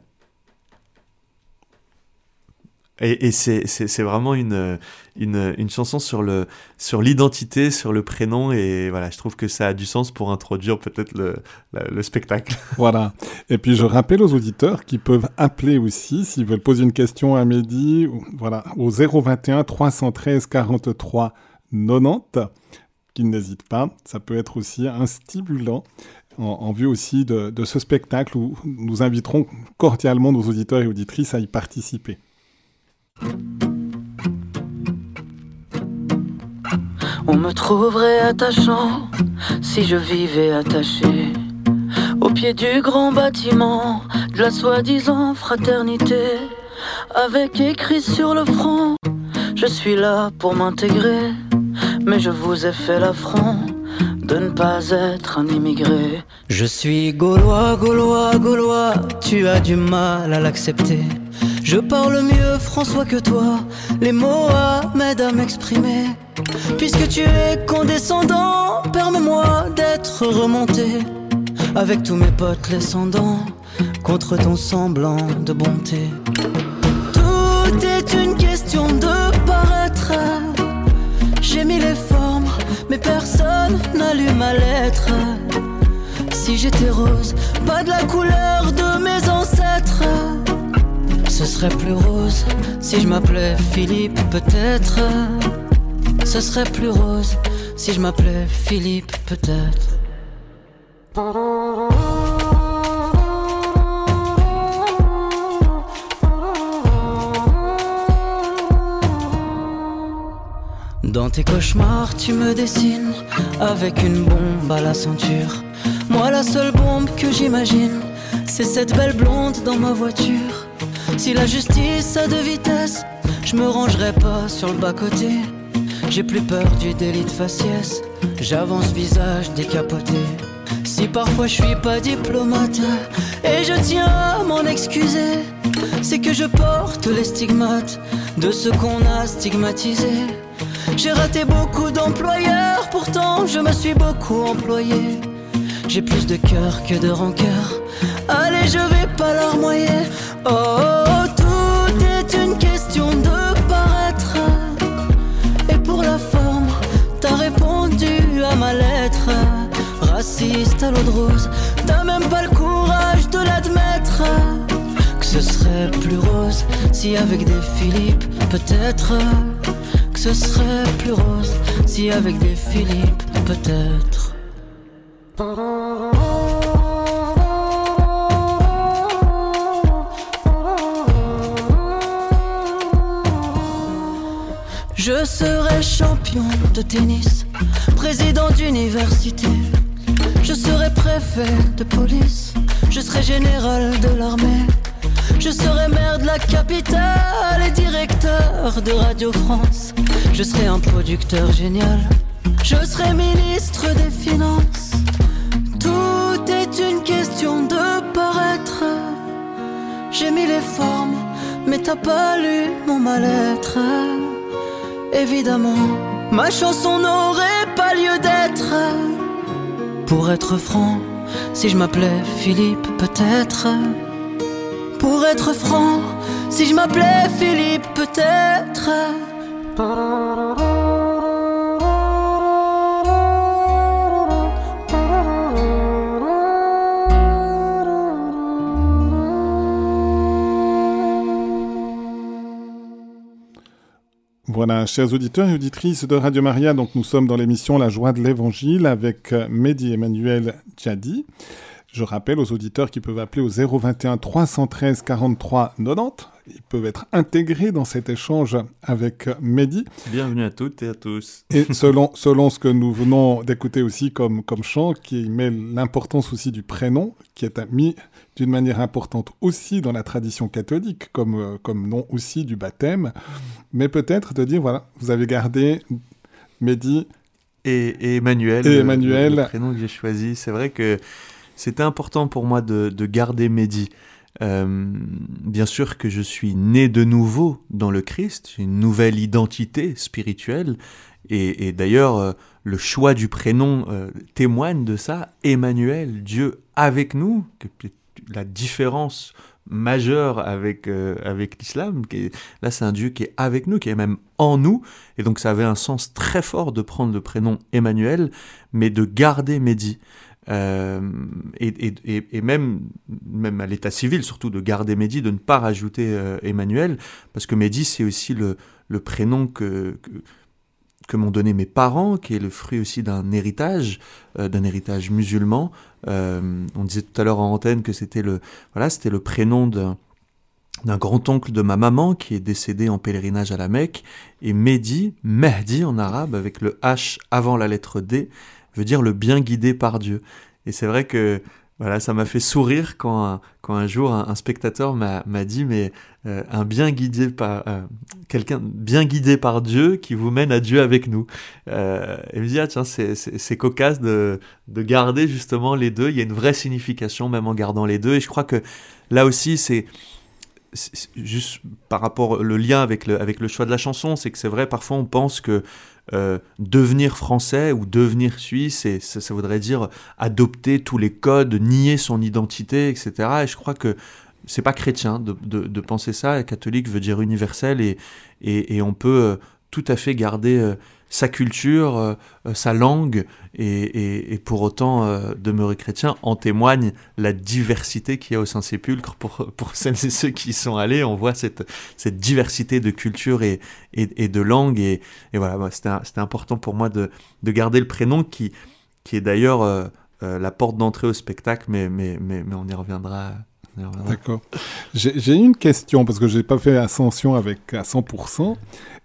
et, c'est vraiment une, une, chanson sur le sur l'identité, sur le prénom et voilà, je trouve que ça a du sens pour introduire peut-être le, le, spectacle. Voilà. Et puis je rappelle aux auditeurs qui peuvent appeler aussi s'ils veulent poser une question à Mehdi, voilà, au 021 313 43 90, qu'ils n'hésitent pas. Ça peut être aussi un stimulant en, vue aussi de ce spectacle où nous inviterons cordialement nos auditeurs et auditrices à y participer. On me trouverait attachant si je vivais attaché au pied du grand bâtiment de la soi-disant fraternité, avec écrit sur le front Je suis là pour m'intégrer, mais je vous ai fait l'affront de ne pas être un immigré. Je suis gaulois, gaulois, gaulois, tu as du mal à l'accepter. Je parle mieux François que toi, les mots m'aident à m'exprimer. Puisque tu es condescendant, permets-moi d'être remonté. Avec tous mes potes descendants, contre ton semblant de bonté. Tout est une question de paraître. J'ai mis les formes, mais personne n'a lu ma lettre. Si j'étais rose, pas de la couleur de mes ancêtres. Ce serait plus rose si je m'appelais Philippe, peut-être. Ce serait plus rose si je m'appelais Philippe, peut-être. Dans tes cauchemars, tu me dessines avec une bombe à la ceinture. Moi, la seule bombe que j'imagine, c'est cette belle blonde dans ma voiture. Si la justice a de vitesse, je me rangerai pas sur le bas-côté. J'ai plus peur du délit de faciès, j'avance visage décapoté. Si parfois je suis pas diplomate, et je tiens à m'en excuser, c'est que je porte les stigmates de ce qu'on a stigmatisé. J'ai raté beaucoup d'employeurs, pourtant je me suis beaucoup employé. J'ai plus de cœur que de rancœur. Allez, je vais pas larmoyer. Oh. ma lettre. Raciste à l'eau de rose, t'as même pas le courage de l'admettre. Que ce serait plus rose si avec des Philippe, peut-être. Que ce serait plus rose si avec des Philippe, peut-être. Je serai champion de tennis président d'université. Je serai préfet de police. Je serai général de l'armée. Je serai maire de la capitale et directeur de Radio France. Je serai un producteur génial. Je serai ministre des Finances. Tout est une question de paraître. J'ai mis les formes, mais t'as pas lu mon mal-être. Évidemment, ma chanson n'aurait pas lieu d'être. Pour être franc, si je m'appelais Philippe, peut-être. Pour être franc, si je m'appelais Philippe, peut-être. Voilà, chers auditeurs et auditrices de Radio Maria, donc nous sommes dans l'émission La joie de l'évangile avec euh, Mehdi Emmanuel Djadi. Je rappelle aux auditeurs qui peuvent appeler au 021 313 43 90. Ils peuvent être intégrés dans cet échange avec Mehdi. Bienvenue à toutes et à tous. Et selon, selon ce que nous venons d'écouter aussi comme, comme chant, qui met l'importance aussi du prénom, qui est mis d'une manière importante aussi dans la tradition catholique, comme, euh, comme nom aussi du baptême, mais peut-être de dire, voilà, vous avez gardé Mehdi et, Emmanuel, et Emmanuel. Le, prénom que j'ai choisi. C'est vrai que c'était important pour moi de, de garder Mehdi. bien sûr que je suis né de nouveau dans le Christ, une nouvelle identité spirituelle, et, d'ailleurs, le choix du prénom témoigne de ça. Emmanuel, Dieu avec nous, la différence majeur avec, euh, avec l'islam. Là, c'est un Dieu qui est avec nous, qui est même en nous. Et donc, ça avait un sens très fort de prendre le prénom Emmanuel, mais de garder Mehdi. Euh, et, et, et, même, même à l'état civil, surtout de garder Mehdi, de ne pas rajouter euh, Emmanuel, parce que Mehdi, c'est aussi le, le prénom que, que m'ont donné mes parents, qui est le fruit aussi d'un héritage, d'un héritage musulman. Euh, on disait tout à l'heure en antenne que c'était le, voilà, c'était le prénom d'un, d'un grand-oncle de ma maman qui est décédé en pèlerinage à la Mecque. Et Mehdi, Mehdi en arabe, avec le H avant la lettre D, veut dire le bien guidé par Dieu. Et c'est vrai que voilà, ça m'a fait sourire quand un, quand un jour un, spectateur m'a dit mais euh, un bien guidé par euh, quelqu'un bien guidé par Dieu qui vous mène à Dieu avec nous. Euh, et me dit ah tiens c'est cocasse de, de garder justement les deux. Il y a une vraie signification même en gardant les deux. Et je crois que là aussi c'est juste par rapport le lien avec le, avec le choix de la chanson, c'est que c'est vrai parfois on pense que euh, devenir français ou devenir suisse, et ça, voudrait dire adopter tous les codes, nier son identité, etc. Et je crois que c'est pas chrétien de, de, penser ça. Catholique veut dire universel et, et, on peut euh, tout à fait garder euh, sa culture, euh, euh, sa langue, et, pour autant euh, demeurer chrétien, en témoigne la diversité qu'il y a au Saint-Sépulcre. Pour, pour celles et ceux qui y sont allés, on voit cette, cette diversité de culture et, et, de langue. Et, voilà, bah, c'était important pour moi de, de, garder le prénom qui, qui est d'ailleurs la porte d'entrée au spectacle, mais, mais, mais on y reviendra. D'accord. J'ai une question, parce que je n'ai pas fait ascension avec à 100%.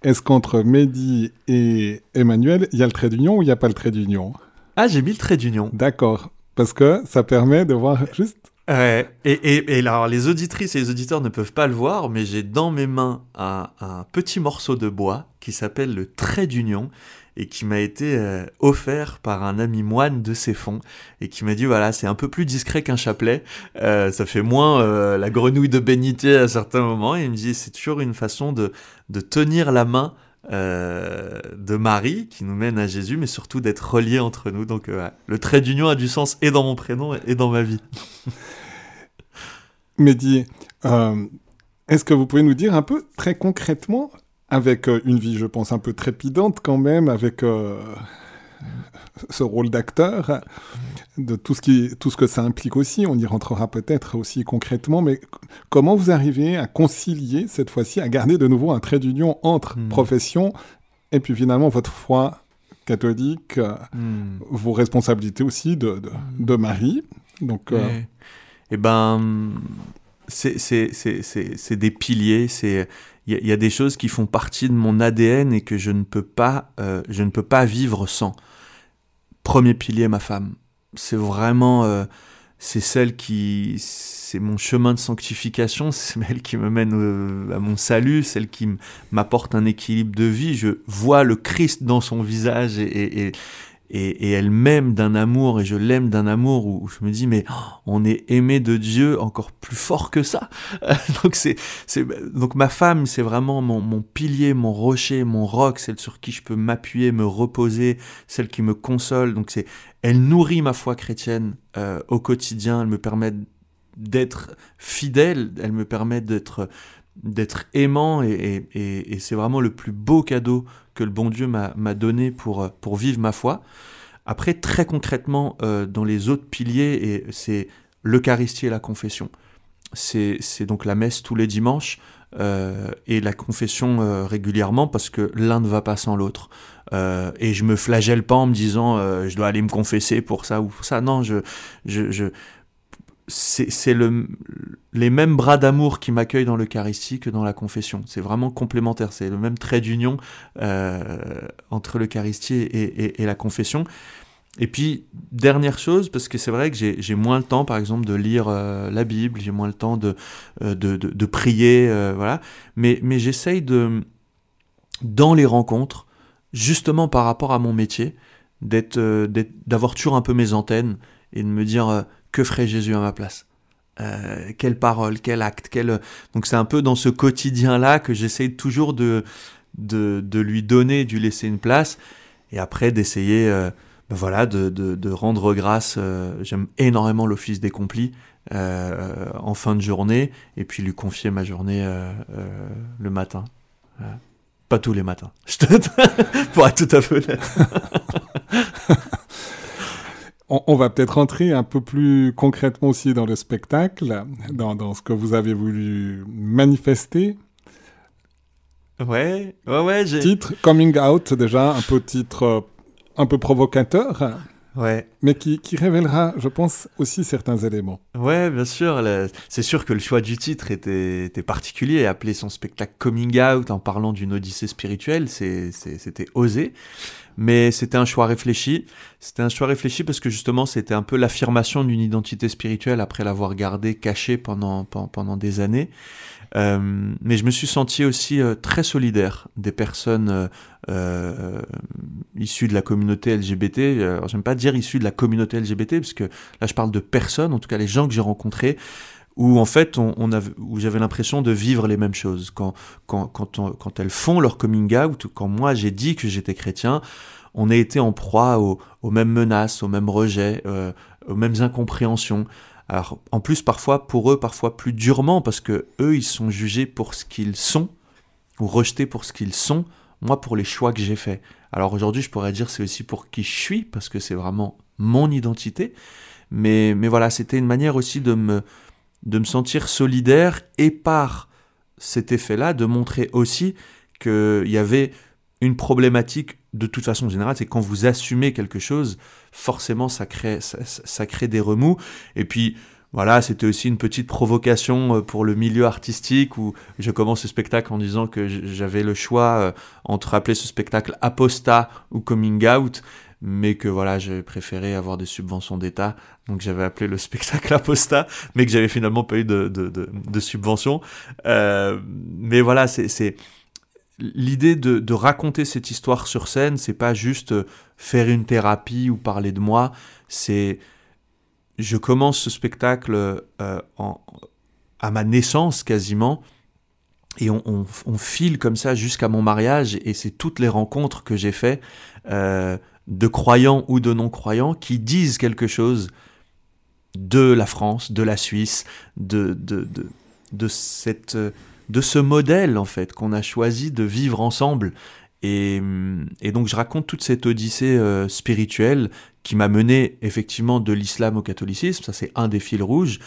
Est-ce qu'entre Mehdi et Emmanuel, il y a le trait d'union ou il n'y a pas le trait d'union? Ah, j'ai mis le trait d'union. D'accord. Parce que ça permet de voir juste? Ouais. Et, et, et, alors, les auditrices et les auditeurs ne peuvent pas le voir, mais j'ai dans mes mains un, un petit morceau de bois qui s'appelle le trait d'union et qui m'a été euh, offert par un ami moine de ses fonds et qui m'a dit voilà c'est un peu plus discret qu'un chapelet, euh, ça fait moins euh, la grenouille de bénité à certains moments. Et il me dit c'est toujours une façon de, de tenir la main de Marie qui nous mène à Jésus mais surtout d'être relié entre nous. Donc le trait d'union a du sens et dans mon prénom et dans ma vie. Mehdi, est-ce que vous pouvez nous dire un peu très concrètement avec euh, une vie, je pense, un peu trépidante quand même, avec euh, ce rôle d'acteur, de tout ce, qui, tout ce que ça implique aussi. On y rentrera peut-être aussi concrètement, mais comment vous arrivez à concilier cette fois-ci, à garder de nouveau un trait d'union entre hmm. profession et puis finalement votre foi catholique, hmm. vos responsabilités aussi de, de, mari. Donc, euh, eh, ben, c'est des piliers, c'est il y, a des choses qui font partie de mon ADN et que je ne peux pas, euh, je ne peux pas vivre sans. Premier pilier, ma femme. C'est vraiment, euh, c'est celle qui, c'est mon chemin de sanctification, c'est elle qui me mène à mon salut, celle qui m'apporte un équilibre de vie. Je vois le Christ dans son visage et, et, et, elle m'aime d'un amour et je l'aime d'un amour où, je me dis mais on est aimé de Dieu encore plus fort que ça. donc c'est donc ma femme c'est vraiment mon, mon, pilier, mon rocher, mon roc, celle sur qui je peux m'appuyer, me reposer, celle qui me console. Donc c'est elle nourrit ma foi chrétienne euh, au quotidien. Elle me permet d'être fidèle, elle me permet d'être d'être aimant et, c'est vraiment le plus beau cadeau que le bon Dieu m'a donné pour, euh, pour vivre ma foi. Après, très concrètement, euh, dans les autres piliers, c'est l'Eucharistie et la confession. C'est donc la messe tous les dimanches euh, et la confession régulièrement parce que l'un ne va pas sans l'autre. et je me flagelle pas en me disant je dois aller me confesser pour ça ou pour ça. Non, je, je, c'est le, les mêmes bras d'amour qui m'accueillent dans l'Eucharistie que dans la confession. C'est vraiment complémentaire. C'est le même trait d'union euh, entre l'Eucharistie et, et, la confession. Et puis, dernière chose, parce que c'est vrai que j'ai moins le temps, par exemple, de lire euh, la Bible, j'ai moins le temps de, euh, de, de, prier, voilà. Mais, mais j'essaye de, dans les rencontres, justement par rapport à mon métier, d'avoir toujours un peu mes antennes et de me dire que ferait Jésus à ma place euh, quelle parole, quel acte. Donc c'est un peu dans ce quotidien-là que j'essaye toujours de, lui donner, de lui laisser une place, et après d'essayer euh, ben voilà, de, rendre grâce. Euh, J'aime énormément l'office des complis en fin de journée, et puis lui confier ma journée le matin. Pas tous les matins, pour être tout à fait honnête. on, va peut-être rentrer un peu plus concrètement aussi dans le spectacle, dans, dans ce que vous avez voulu manifester. Ouais, ouais, ouais. Titre Coming Out, déjà, un peu titre euh, un peu provocateur. Ouais. Mais qui, qui, révélera, je pense, aussi certains éléments. Ouais, bien sûr. C'est sûr que le choix du titre était, était particulier. Appeler son spectacle Coming Out en parlant d'une odyssée spirituelle, c'était osé. Mais c'était un choix réfléchi. C'était un choix réfléchi parce que justement, c'était un peu l'affirmation d'une identité spirituelle après l'avoir gardée cachée pendant, pendant des années. Euh, mais je me suis senti aussi euh, très solidaire des personnes euh, issues de la communauté LGBT. Alors, j'aime pas dire issues de la communauté LGBT, parce que là, je parle de personnes, en tout cas les gens que j'ai rencontrés, où en fait, on, on où j'avais l'impression de vivre les mêmes choses. Quand, quand, quand, elles font leur coming out, quand moi j'ai dit que j'étais chrétien, on a été en proie aux, mêmes menaces, aux mêmes rejets, aux mêmes incompréhensions. Alors, en plus, parfois, pour eux, parfois plus durement, parce que eux, ils sont jugés pour ce qu'ils sont, ou rejetés pour ce qu'ils sont, moi, pour les choix que j'ai faits. Alors aujourd'hui, je pourrais dire c'est aussi pour qui je suis, parce que c'est vraiment mon identité. Mais, mais voilà, c'était une manière aussi de me, de me sentir solidaire et par cet effet-là, de montrer aussi qu'il y avait une problématique de toute façon générale, c'est quand vous assumez quelque chose, forcément ça crée, des remous. Et puis voilà, c'était aussi une petite provocation euh, pour le milieu artistique où je commence ce spectacle en disant que j'avais le choix euh, entre appeler ce spectacle Aposta ou Coming Out, mais que voilà, j'avais préféré avoir des subventions d'État, donc j'avais appelé le spectacle Aposta, mais que j'avais finalement pas eu de, de, de, subvention. Euh, mais voilà, c'est l'idée de, raconter cette histoire sur scène, c'est pas juste euh, faire une thérapie ou parler de moi, c'est je commence ce spectacle euh, à ma naissance quasiment, et on, file comme ça jusqu'à mon mariage, et c'est toutes les rencontres que j'ai fait de croyants ou de non-croyants qui disent quelque chose de la France, de la Suisse, de, de, de cette de ce modèle en fait qu'on a choisi de vivre ensemble. Et, et, donc je raconte toute cette odyssée euh, spirituelle qui m'a mené effectivement de l'islam au catholicisme, ça c'est un des fils rouges,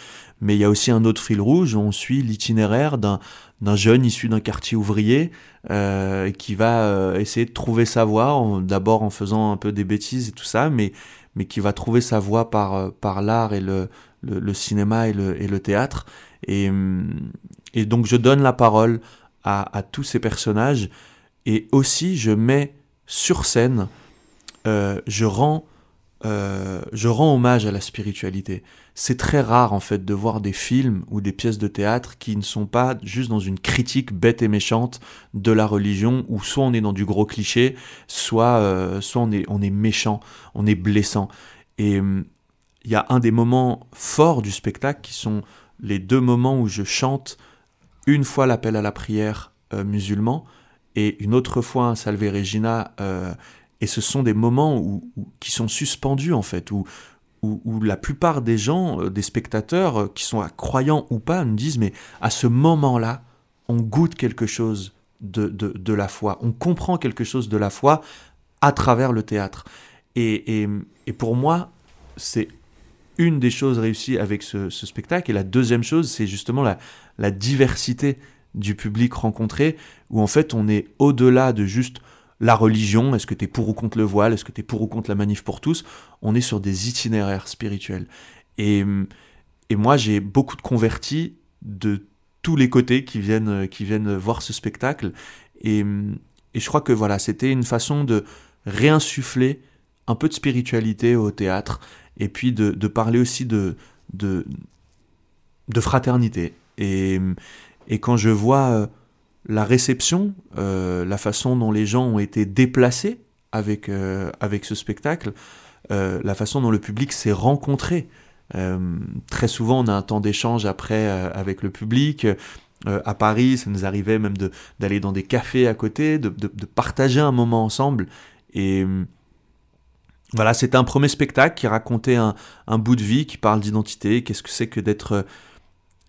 mais il y a aussi un autre fil rouge, on suit l'itinéraire d'un, d'un jeune issu d'un quartier ouvrier euh, qui va euh, essayer de trouver sa voie, d'abord en faisant un peu des bêtises et tout ça, mais, mais qui va trouver sa voie par, par l'art et le, le, cinéma et le, théâtre. Et, et donc je donne la parole à, tous ces personnages et aussi je mets sur scène, euh, je rends euh, je rends hommage à la spiritualité. C'est très rare en fait de voir des films ou des pièces de théâtre qui ne sont pas juste dans une critique bête et méchante de la religion, où soit on est dans du gros cliché, soit, euh, soit on, est, on est méchant, on est blessant. Et hum, il y a un des moments forts du spectacle qui sont les deux moments où je chante une fois l'appel à la prière euh, musulman et une autre fois un Salve Regina. Euh, et ce sont des moments où, qui sont suspendus en fait, où, où, la plupart des gens, euh, des spectateurs, qui sont croyants ou pas, nous disent mais à ce moment-là, on goûte quelque chose de, de, de, la foi, on comprend quelque chose de la foi à travers le théâtre. Et, et, et pour moi, c'est une des choses réussies avec ce, ce, spectacle. Et la deuxième chose, c'est justement la, la diversité du public rencontré, où en fait on est au-delà de juste la religion, est-ce que tu es pour ou contre le voile, est-ce que tu es pour ou contre la manif pour tous, on est sur des itinéraires spirituels. Et, et moi j'ai beaucoup de convertis de tous les côtés qui viennent, qui viennent voir ce spectacle, et, et je crois que voilà, c'était une façon de réinsuffler un peu de spiritualité au théâtre, et puis de, de parler aussi de, de, de fraternité, et, et quand je vois euh, la réception, euh, la façon dont les gens ont été déplacés avec, euh, avec ce spectacle, la façon dont le public s'est rencontré très souvent, on a un temps d'échange après avec le public. à Paris, ça nous arrivait même d'aller dans des cafés à côté, de, de, partager un moment ensemble. Et voilà, c'était un premier spectacle qui racontait un, un bout de vie, qui parle d'identité, qu'est-ce que c'est que d'être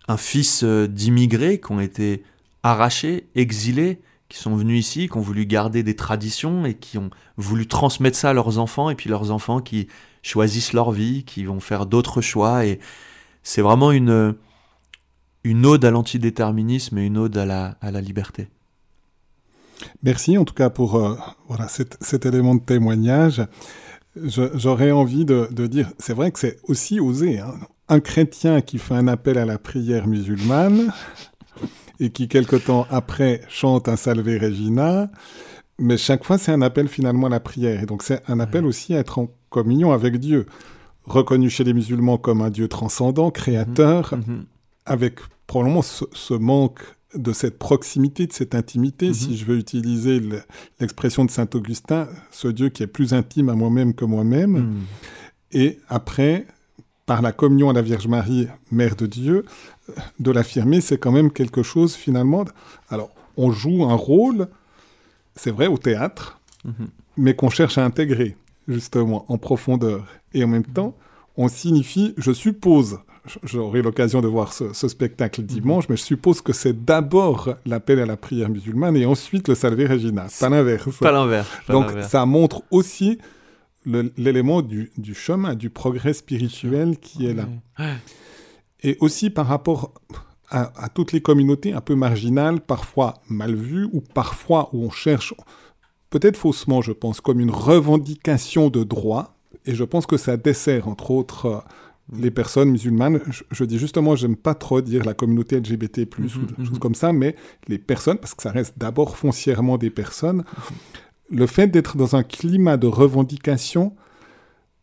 un fils d'immigrés qui ont été arrachés, exilés, qui sont venus ici, qui ont voulu garder des traditions et qui ont voulu transmettre ça à leurs enfants, et puis leurs enfants qui choisissent leur vie, qui vont faire d'autres choix. Et c'est vraiment une, une ode à l'antidéterminisme et une ode à la, à la liberté. Merci en tout cas pour euh, voilà, cet, cet, élément de témoignage. J'aurais envie de, de dire, c'est vrai que c'est aussi osé. Hein. Un chrétien qui fait un appel à la prière musulmane, et qui, quelque temps après, chante un Salve Regina. Mais chaque fois, c'est un appel finalement à la prière. Et donc, c'est un appel aussi à être en communion avec Dieu. Reconnu chez les musulmans comme un Dieu transcendant, créateur, mhm. Mhm. avec probablement ce, manque de cette proximité, de cette intimité, si mhm. je veux utiliser l'expression de Saint Augustin, ce Dieu qui est plus intime à moi-même que moi-même. Et après, par la communion à la Vierge Marie, Mère de Dieu, de l'affirmer, c'est quand même quelque chose finalement. Alors, on joue un rôle, c'est vrai, au théâtre, mhm. mais qu'on cherche à intégrer, justement, en profondeur. Et en même temps, on signifie, je suppose, j'aurai l'occasion de voir ce, spectacle mhm. dimanche, mais je suppose que c'est d'abord l'appel à la prière musulmane et ensuite le Salve Regina, pas l'inverse. Pas l'inverse. Donc ça montre aussi l'élément du, chemin, du progrès spirituel qui est là. Et aussi par rapport à, toutes les communautés un peu marginales, parfois mal vues, ou parfois où on cherche, peut-être faussement, je pense, comme une revendication de droit. Et je pense que ça dessert, entre autres, euh, les personnes musulmanes. Je, dis justement, j'aime pas trop dire la communauté LGBT+, plus ou des choses mhm. comme ça, mais les personnes, parce que ça reste d'abord foncièrement des personnes. Le fait d'être dans un climat de revendication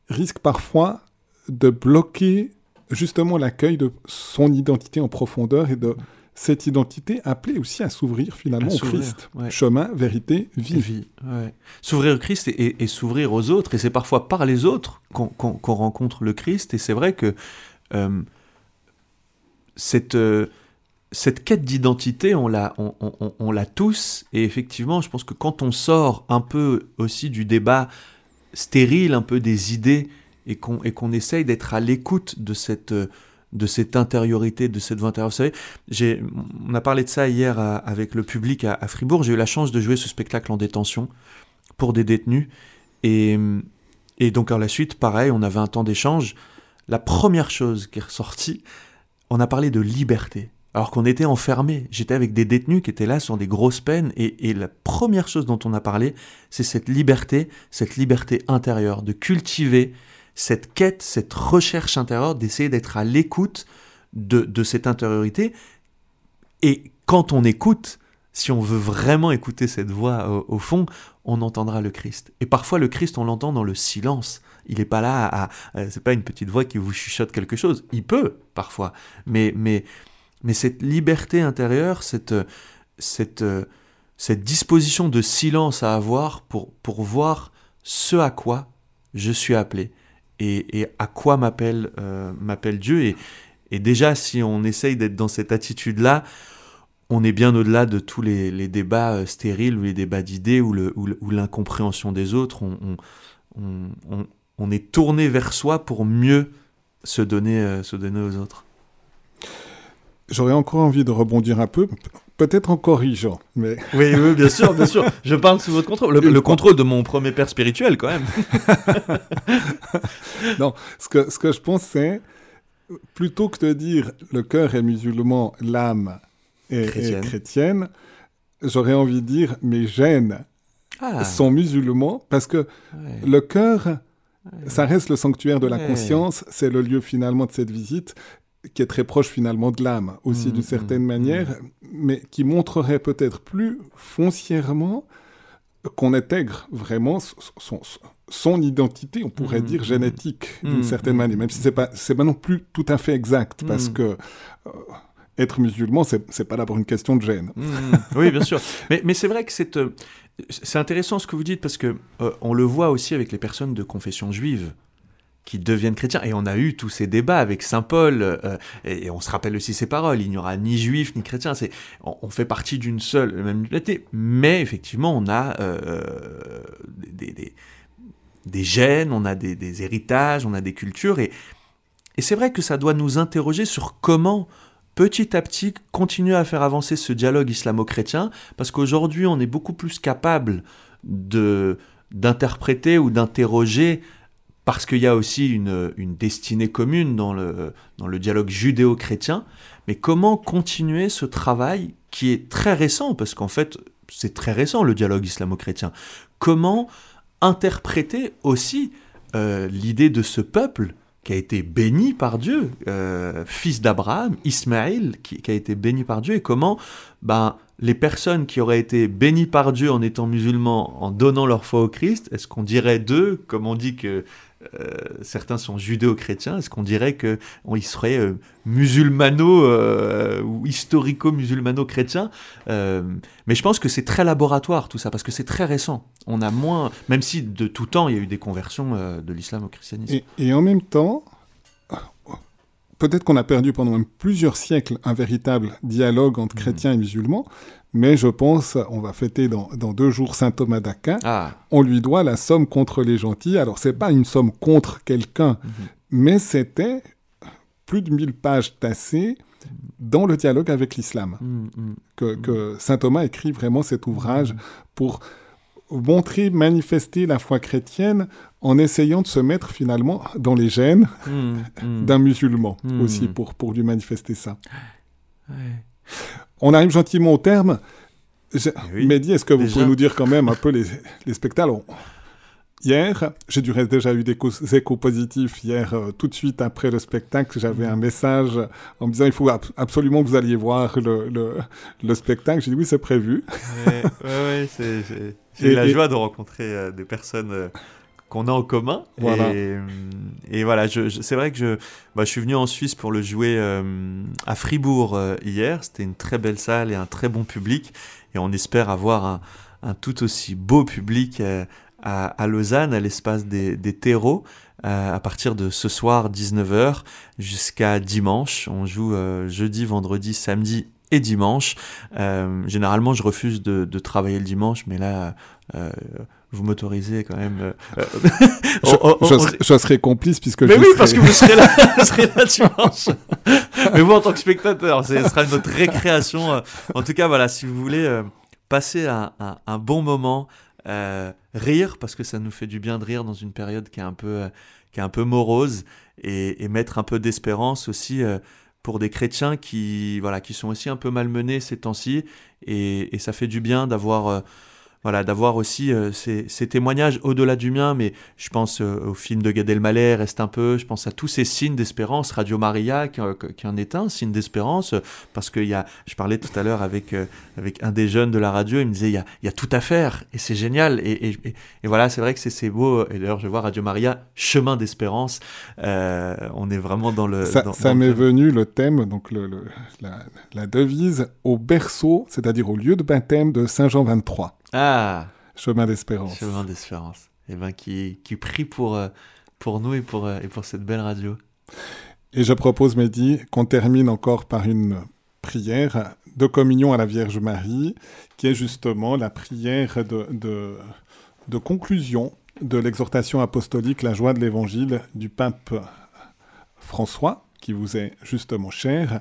risque parfois de bloquer justement l'accueil de son identité en profondeur et de cette identité appelée aussi à s'ouvrir finalement au Christ. Chemin, vérité, vie. S'ouvrir au Christ et, s'ouvrir aux autres. Et c'est parfois par les autres qu'on rencontre le Christ. Et c'est vrai que euh, cette... Euh, cette quête d'identité, on l'a, on, l'a tous, et effectivement, je pense que quand on sort un peu aussi du débat stérile, un peu des idées, et qu'on, et qu'on essaye d'être à l'écoute de cette, de cette intériorité, de cette voix. Vous savez, on a parlé de ça hier avec le public à, Fribourg, j'ai eu la chance de jouer ce spectacle en détention pour des détenus, et, et donc à la suite, pareil, on avait un temps d'échange. La première chose qui est ressortie, on a parlé de liberté alors qu'on était enfermés. J'étais avec des détenus qui étaient là sur des grosses peines, et, la première chose dont on a parlé, c'est cette liberté, cette liberté intérieure, de cultiver cette quête, cette recherche intérieure, d'essayer d'être à l'écoute de, cette intériorité. Et quand on écoute, si on veut vraiment écouter cette voix au, fond, on entendra le Christ. Et parfois le Christ, on l'entend dans le silence. Il n'est pas là à, c'est pas une petite voix qui vous chuchote quelque chose. Il peut parfois, mais mais mais cette liberté intérieure, cette, cette, cette disposition de silence à avoir pour, pour voir ce à quoi je suis appelé et, à quoi m'appelle euh, m'appelle Dieu. Et, et déjà, si on essaye d'être dans cette attitude-là, on est bien au-delà de tous les, débats euh, stériles ou les débats d'idées ou l'incompréhension des autres. On, on, est tourné vers soi pour mieux se donner, euh, se donner aux autres. J'aurais encore envie de rebondir un peu, peut-être en corrigeant, mais... Oui, oui, bien sûr, bien sûr. Je parle sous votre contrôle. Le, contrôle de mon premier père spirituel, quand même. non, ce que, ce que je pense, c'est, plutôt que de dire le cœur est musulman, l'âme est chrétienne, j'aurais envie de dire mes gènes ah. sont musulmans, parce que le cœur... Ça reste le sanctuaire de la conscience, c'est le lieu finalement de cette visite qui est très proche finalement de l'âme aussi mmh, d'une certaine mmh, manière, mmh. mais qui montrerait peut-être plus foncièrement qu'on intègre vraiment son, son, identité, on pourrait dire génétique d'une certaine manière, même si c'est pas c'est pas non plus tout à fait exact parce que euh, être musulman c'est pas d'abord une question de gène. oui, bien sûr, mais mais c'est vrai que c'est euh, c'est intéressant ce que vous dites parce que euh, on le voit aussi avec les personnes de confession juive qui deviennent chrétiens. Et on a eu tous ces débats avec Saint Paul, euh, et, on se rappelle aussi ses paroles, il n'y aura ni juif ni chrétien, c'est, on, fait partie d'une seule même unité, mais effectivement on a euh, des, des, des, gènes, on a des, des, héritages, on a des cultures, et, et c'est vrai que ça doit nous interroger sur comment petit à petit continuer à faire avancer ce dialogue islamo-chrétien, parce qu'aujourd'hui on est beaucoup plus capable de d'interpréter ou d'interroger parce qu'il y a aussi une, destinée commune dans le, dialogue judéo-chrétien, mais comment continuer ce travail qui est très récent, parce qu'en fait c'est très récent le dialogue islamo-chrétien, comment interpréter aussi euh, l'idée de ce peuple qui a été béni par Dieu, euh, fils d'Abraham, Ismaël, qui, a été béni par Dieu, et comment ben, les personnes qui auraient été bénies par Dieu en étant musulmans, en donnant leur foi au Christ, est-ce qu'on dirait d'eux, comme on dit que certains sont judéo-chrétiens, est-ce qu'on dirait qu'ils seraient euh, musulmano euh, ou historico-musulmano-chrétiens? Mais je pense que c'est très laboratoire tout ça, parce que c'est très récent. On a moins, même si de tout temps il y a eu des conversions de l'islam au christianisme. et en même temps, peut-être qu'on a perdu pendant même plusieurs siècles un véritable dialogue entre mmh. chrétiens et musulmans, mais je pense, on va fêter dans, deux jours Saint Thomas d'Aquin, ah. on lui doit la somme contre les gentils. Alors, c'est pas une somme contre quelqu'un, mmh. mais c'était plus de 1000 pages tassées dans le dialogue avec l'islam. Mmh, que, que, Saint Thomas écrit vraiment cet ouvrage pour montrer, manifester la foi chrétienne en essayant de se mettre finalement dans les gènes hmm, hmm. d'un musulman hmm. aussi pour, pour lui manifester ça. On arrive gentiment au terme. Eh Mehdi, est-ce que vous pouvez nous dire quand même un peu les, les spectacles? Hier, j'ai du reste déjà eu des échos positifs. Hier, euh, tout de suite après le spectacle, j'avais un message en me disant il faut absolument que vous alliez voir le, le, le spectacle. J'ai dit oui, c'est prévu. Ouais, ouais, c'est, j'ai la joie de rencontrer euh, des personnes euh, qu'on a en commun. Et, et voilà, je, c'est vrai que je, bah, je suis venu en Suisse pour le jouer à Fribourg hier. C'était une très belle salle et un très bon public. Et on espère avoir un, un tout aussi beau public à, Lausanne, à l'espace des, des terreaux, euh, à partir de ce soir 19h jusqu'à dimanche. On joue euh, jeudi, vendredi, samedi et dimanche. Euh, généralement, je refuse de, de, travailler le dimanche, mais là, vous m'autorisez quand même. je, serai, complice puisque mais oui, parce que vous serez là, vous serez là dimanche. mais vous, en tant que spectateur, ce sera notre récréation. En tout cas, voilà, si vous voulez passer un, un, un bon moment, euh, rire parce que ça nous fait du bien de rire dans une période qui est un peu, euh, qui est un peu morose et, mettre un peu d'espérance aussi euh, pour des chrétiens qui, voilà, qui sont aussi un peu malmenés ces temps-ci et, et, ça fait du bien d'avoir voilà, d'avoir aussi euh, ces, témoignages au-delà du mien, mais je pense euh, au film de Gad Elmaleh, Reste un peu, je pense à tous ces signes d'espérance, Radio Maria qui, qui, en est un, signe d'espérance, parce que y a, je parlais tout à l'heure avec, euh, avec un des jeunes de la radio, il me disait, il y a, y a tout à faire, et c'est génial, et, et, et, voilà, c'est vrai que c'est beau, et d'ailleurs je vois Radio Maria, chemin d'espérance, on est vraiment dans le... Ça, m'est venu le thème, donc le, la, la devise, au berceau, c'est-à-dire au lieu de baptême de Saint Jean 23. Ah Chemin d'espérance. Chemin d'espérance. Et eh ben, qui, qui prie pour, euh, pour nous et pour, euh, et pour cette belle radio. Et je propose, Mehdi, qu'on termine encore par une prière de communion à la Vierge Marie, qui est justement la prière de, de, de conclusion de l'exhortation apostolique La joie de l'Évangile du pape François, qui vous est justement cher.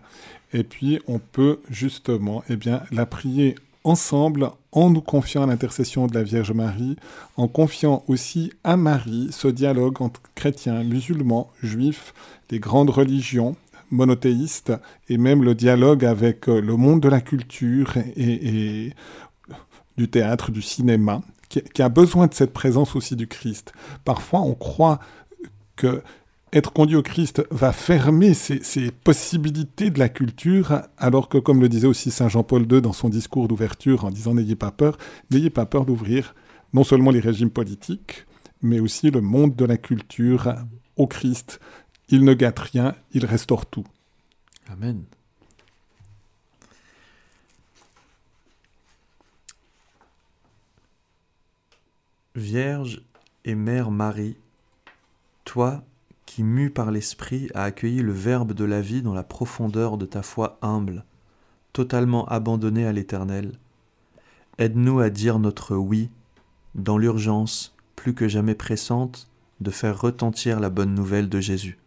Et puis, on peut justement eh bien, la prier ensemble en nous confiant à l'intercession de la Vierge Marie, en confiant aussi à Marie ce dialogue entre chrétiens, musulmans, juifs, les grandes religions monothéistes, et même le dialogue avec euh, le monde de la culture et, du théâtre, du cinéma, qui a besoin de cette présence aussi du Christ. Parfois, on croit que être conduit au Christ va fermer ces, possibilités de la culture, alors que, comme le disait aussi Saint Jean-Paul II dans son discours d'ouverture en disant N'ayez pas peur, n'ayez pas peur d'ouvrir non seulement les régimes politiques, mais aussi le monde de la culture au Christ. Il ne gâte rien, il restaure tout. Amen. Vierge et Mère Marie, toi qui, mu par l'Esprit, a accueilli le Verbe de la vie dans la profondeur de ta foi humble, totalement abandonnée à l'Éternel. Aide-nous à dire notre oui, dans l'urgence plus que jamais pressante de faire retentir la bonne nouvelle de Jésus.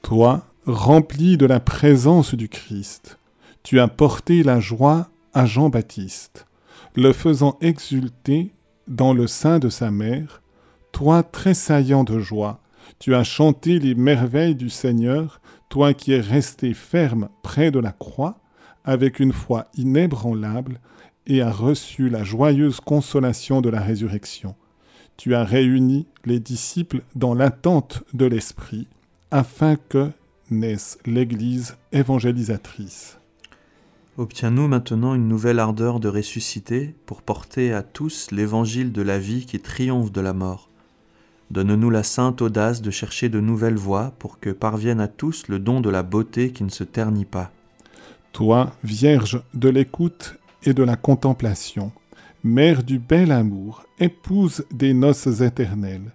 Toi, rempli de la présence du Christ, tu as porté la joie à Jean-Baptiste, le faisant exulter dans le sein de sa mère, toi tressaillant de joie, tu as chanté les merveilles du Seigneur, toi qui es resté ferme près de la croix, avec une foi inébranlable, et as reçu la joyeuse consolation de la résurrection. Tu as réuni les disciples dans l'attente de l'Esprit, afin que naisse l'Église évangélisatrice. Obtiens-nous maintenant une nouvelle ardeur de ressusciter pour porter à tous l'évangile de la vie qui triomphe de la mort. Donne-nous la sainte audace de chercher de nouvelles voies pour que parvienne à tous le don de la beauté qui ne se ternit pas. Toi, Vierge de l'écoute et de la contemplation, Mère du bel amour, épouse des noces éternelles,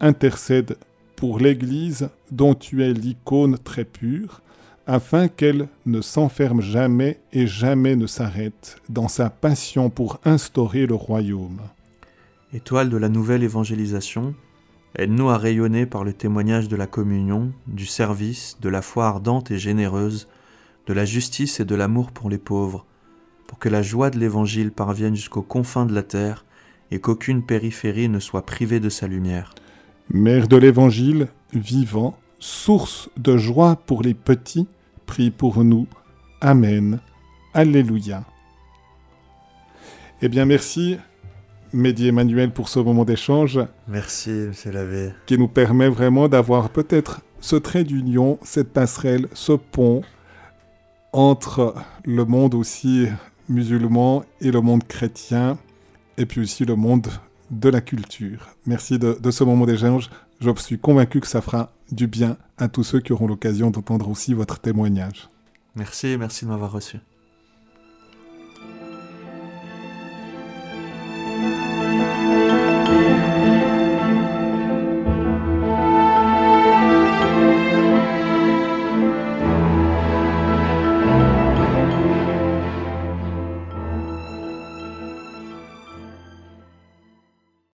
intercède pour l'Église dont tu es l'icône très pure, afin qu'elle ne s'enferme jamais et jamais ne s'arrête dans sa passion pour instaurer le royaume. Étoile de la nouvelle évangélisation, aide-nous à rayonner par le témoignage de la communion, du service, de la foi ardente et généreuse, de la justice et de l'amour pour les pauvres, pour que la joie de l'Évangile parvienne jusqu'aux confins de la terre et qu'aucune périphérie ne soit privée de sa lumière. Mère de l'Évangile, vivant, source de joie pour les petits, prie pour nous. Amen. Alléluia. Eh bien, merci, Mehdi Emmanuel, pour ce moment d'échange. Merci, monsieur Lavé. Qui nous permet vraiment d'avoir peut-être ce trait d'union, cette passerelle, ce pont entre le monde aussi musulman et le monde chrétien, et puis aussi le monde de la culture. Merci de, de ce moment d'échange. Je suis convaincu que ça fera du bien à tous ceux qui auront l'occasion d'entendre aussi votre témoignage. Merci, merci de m'avoir reçu.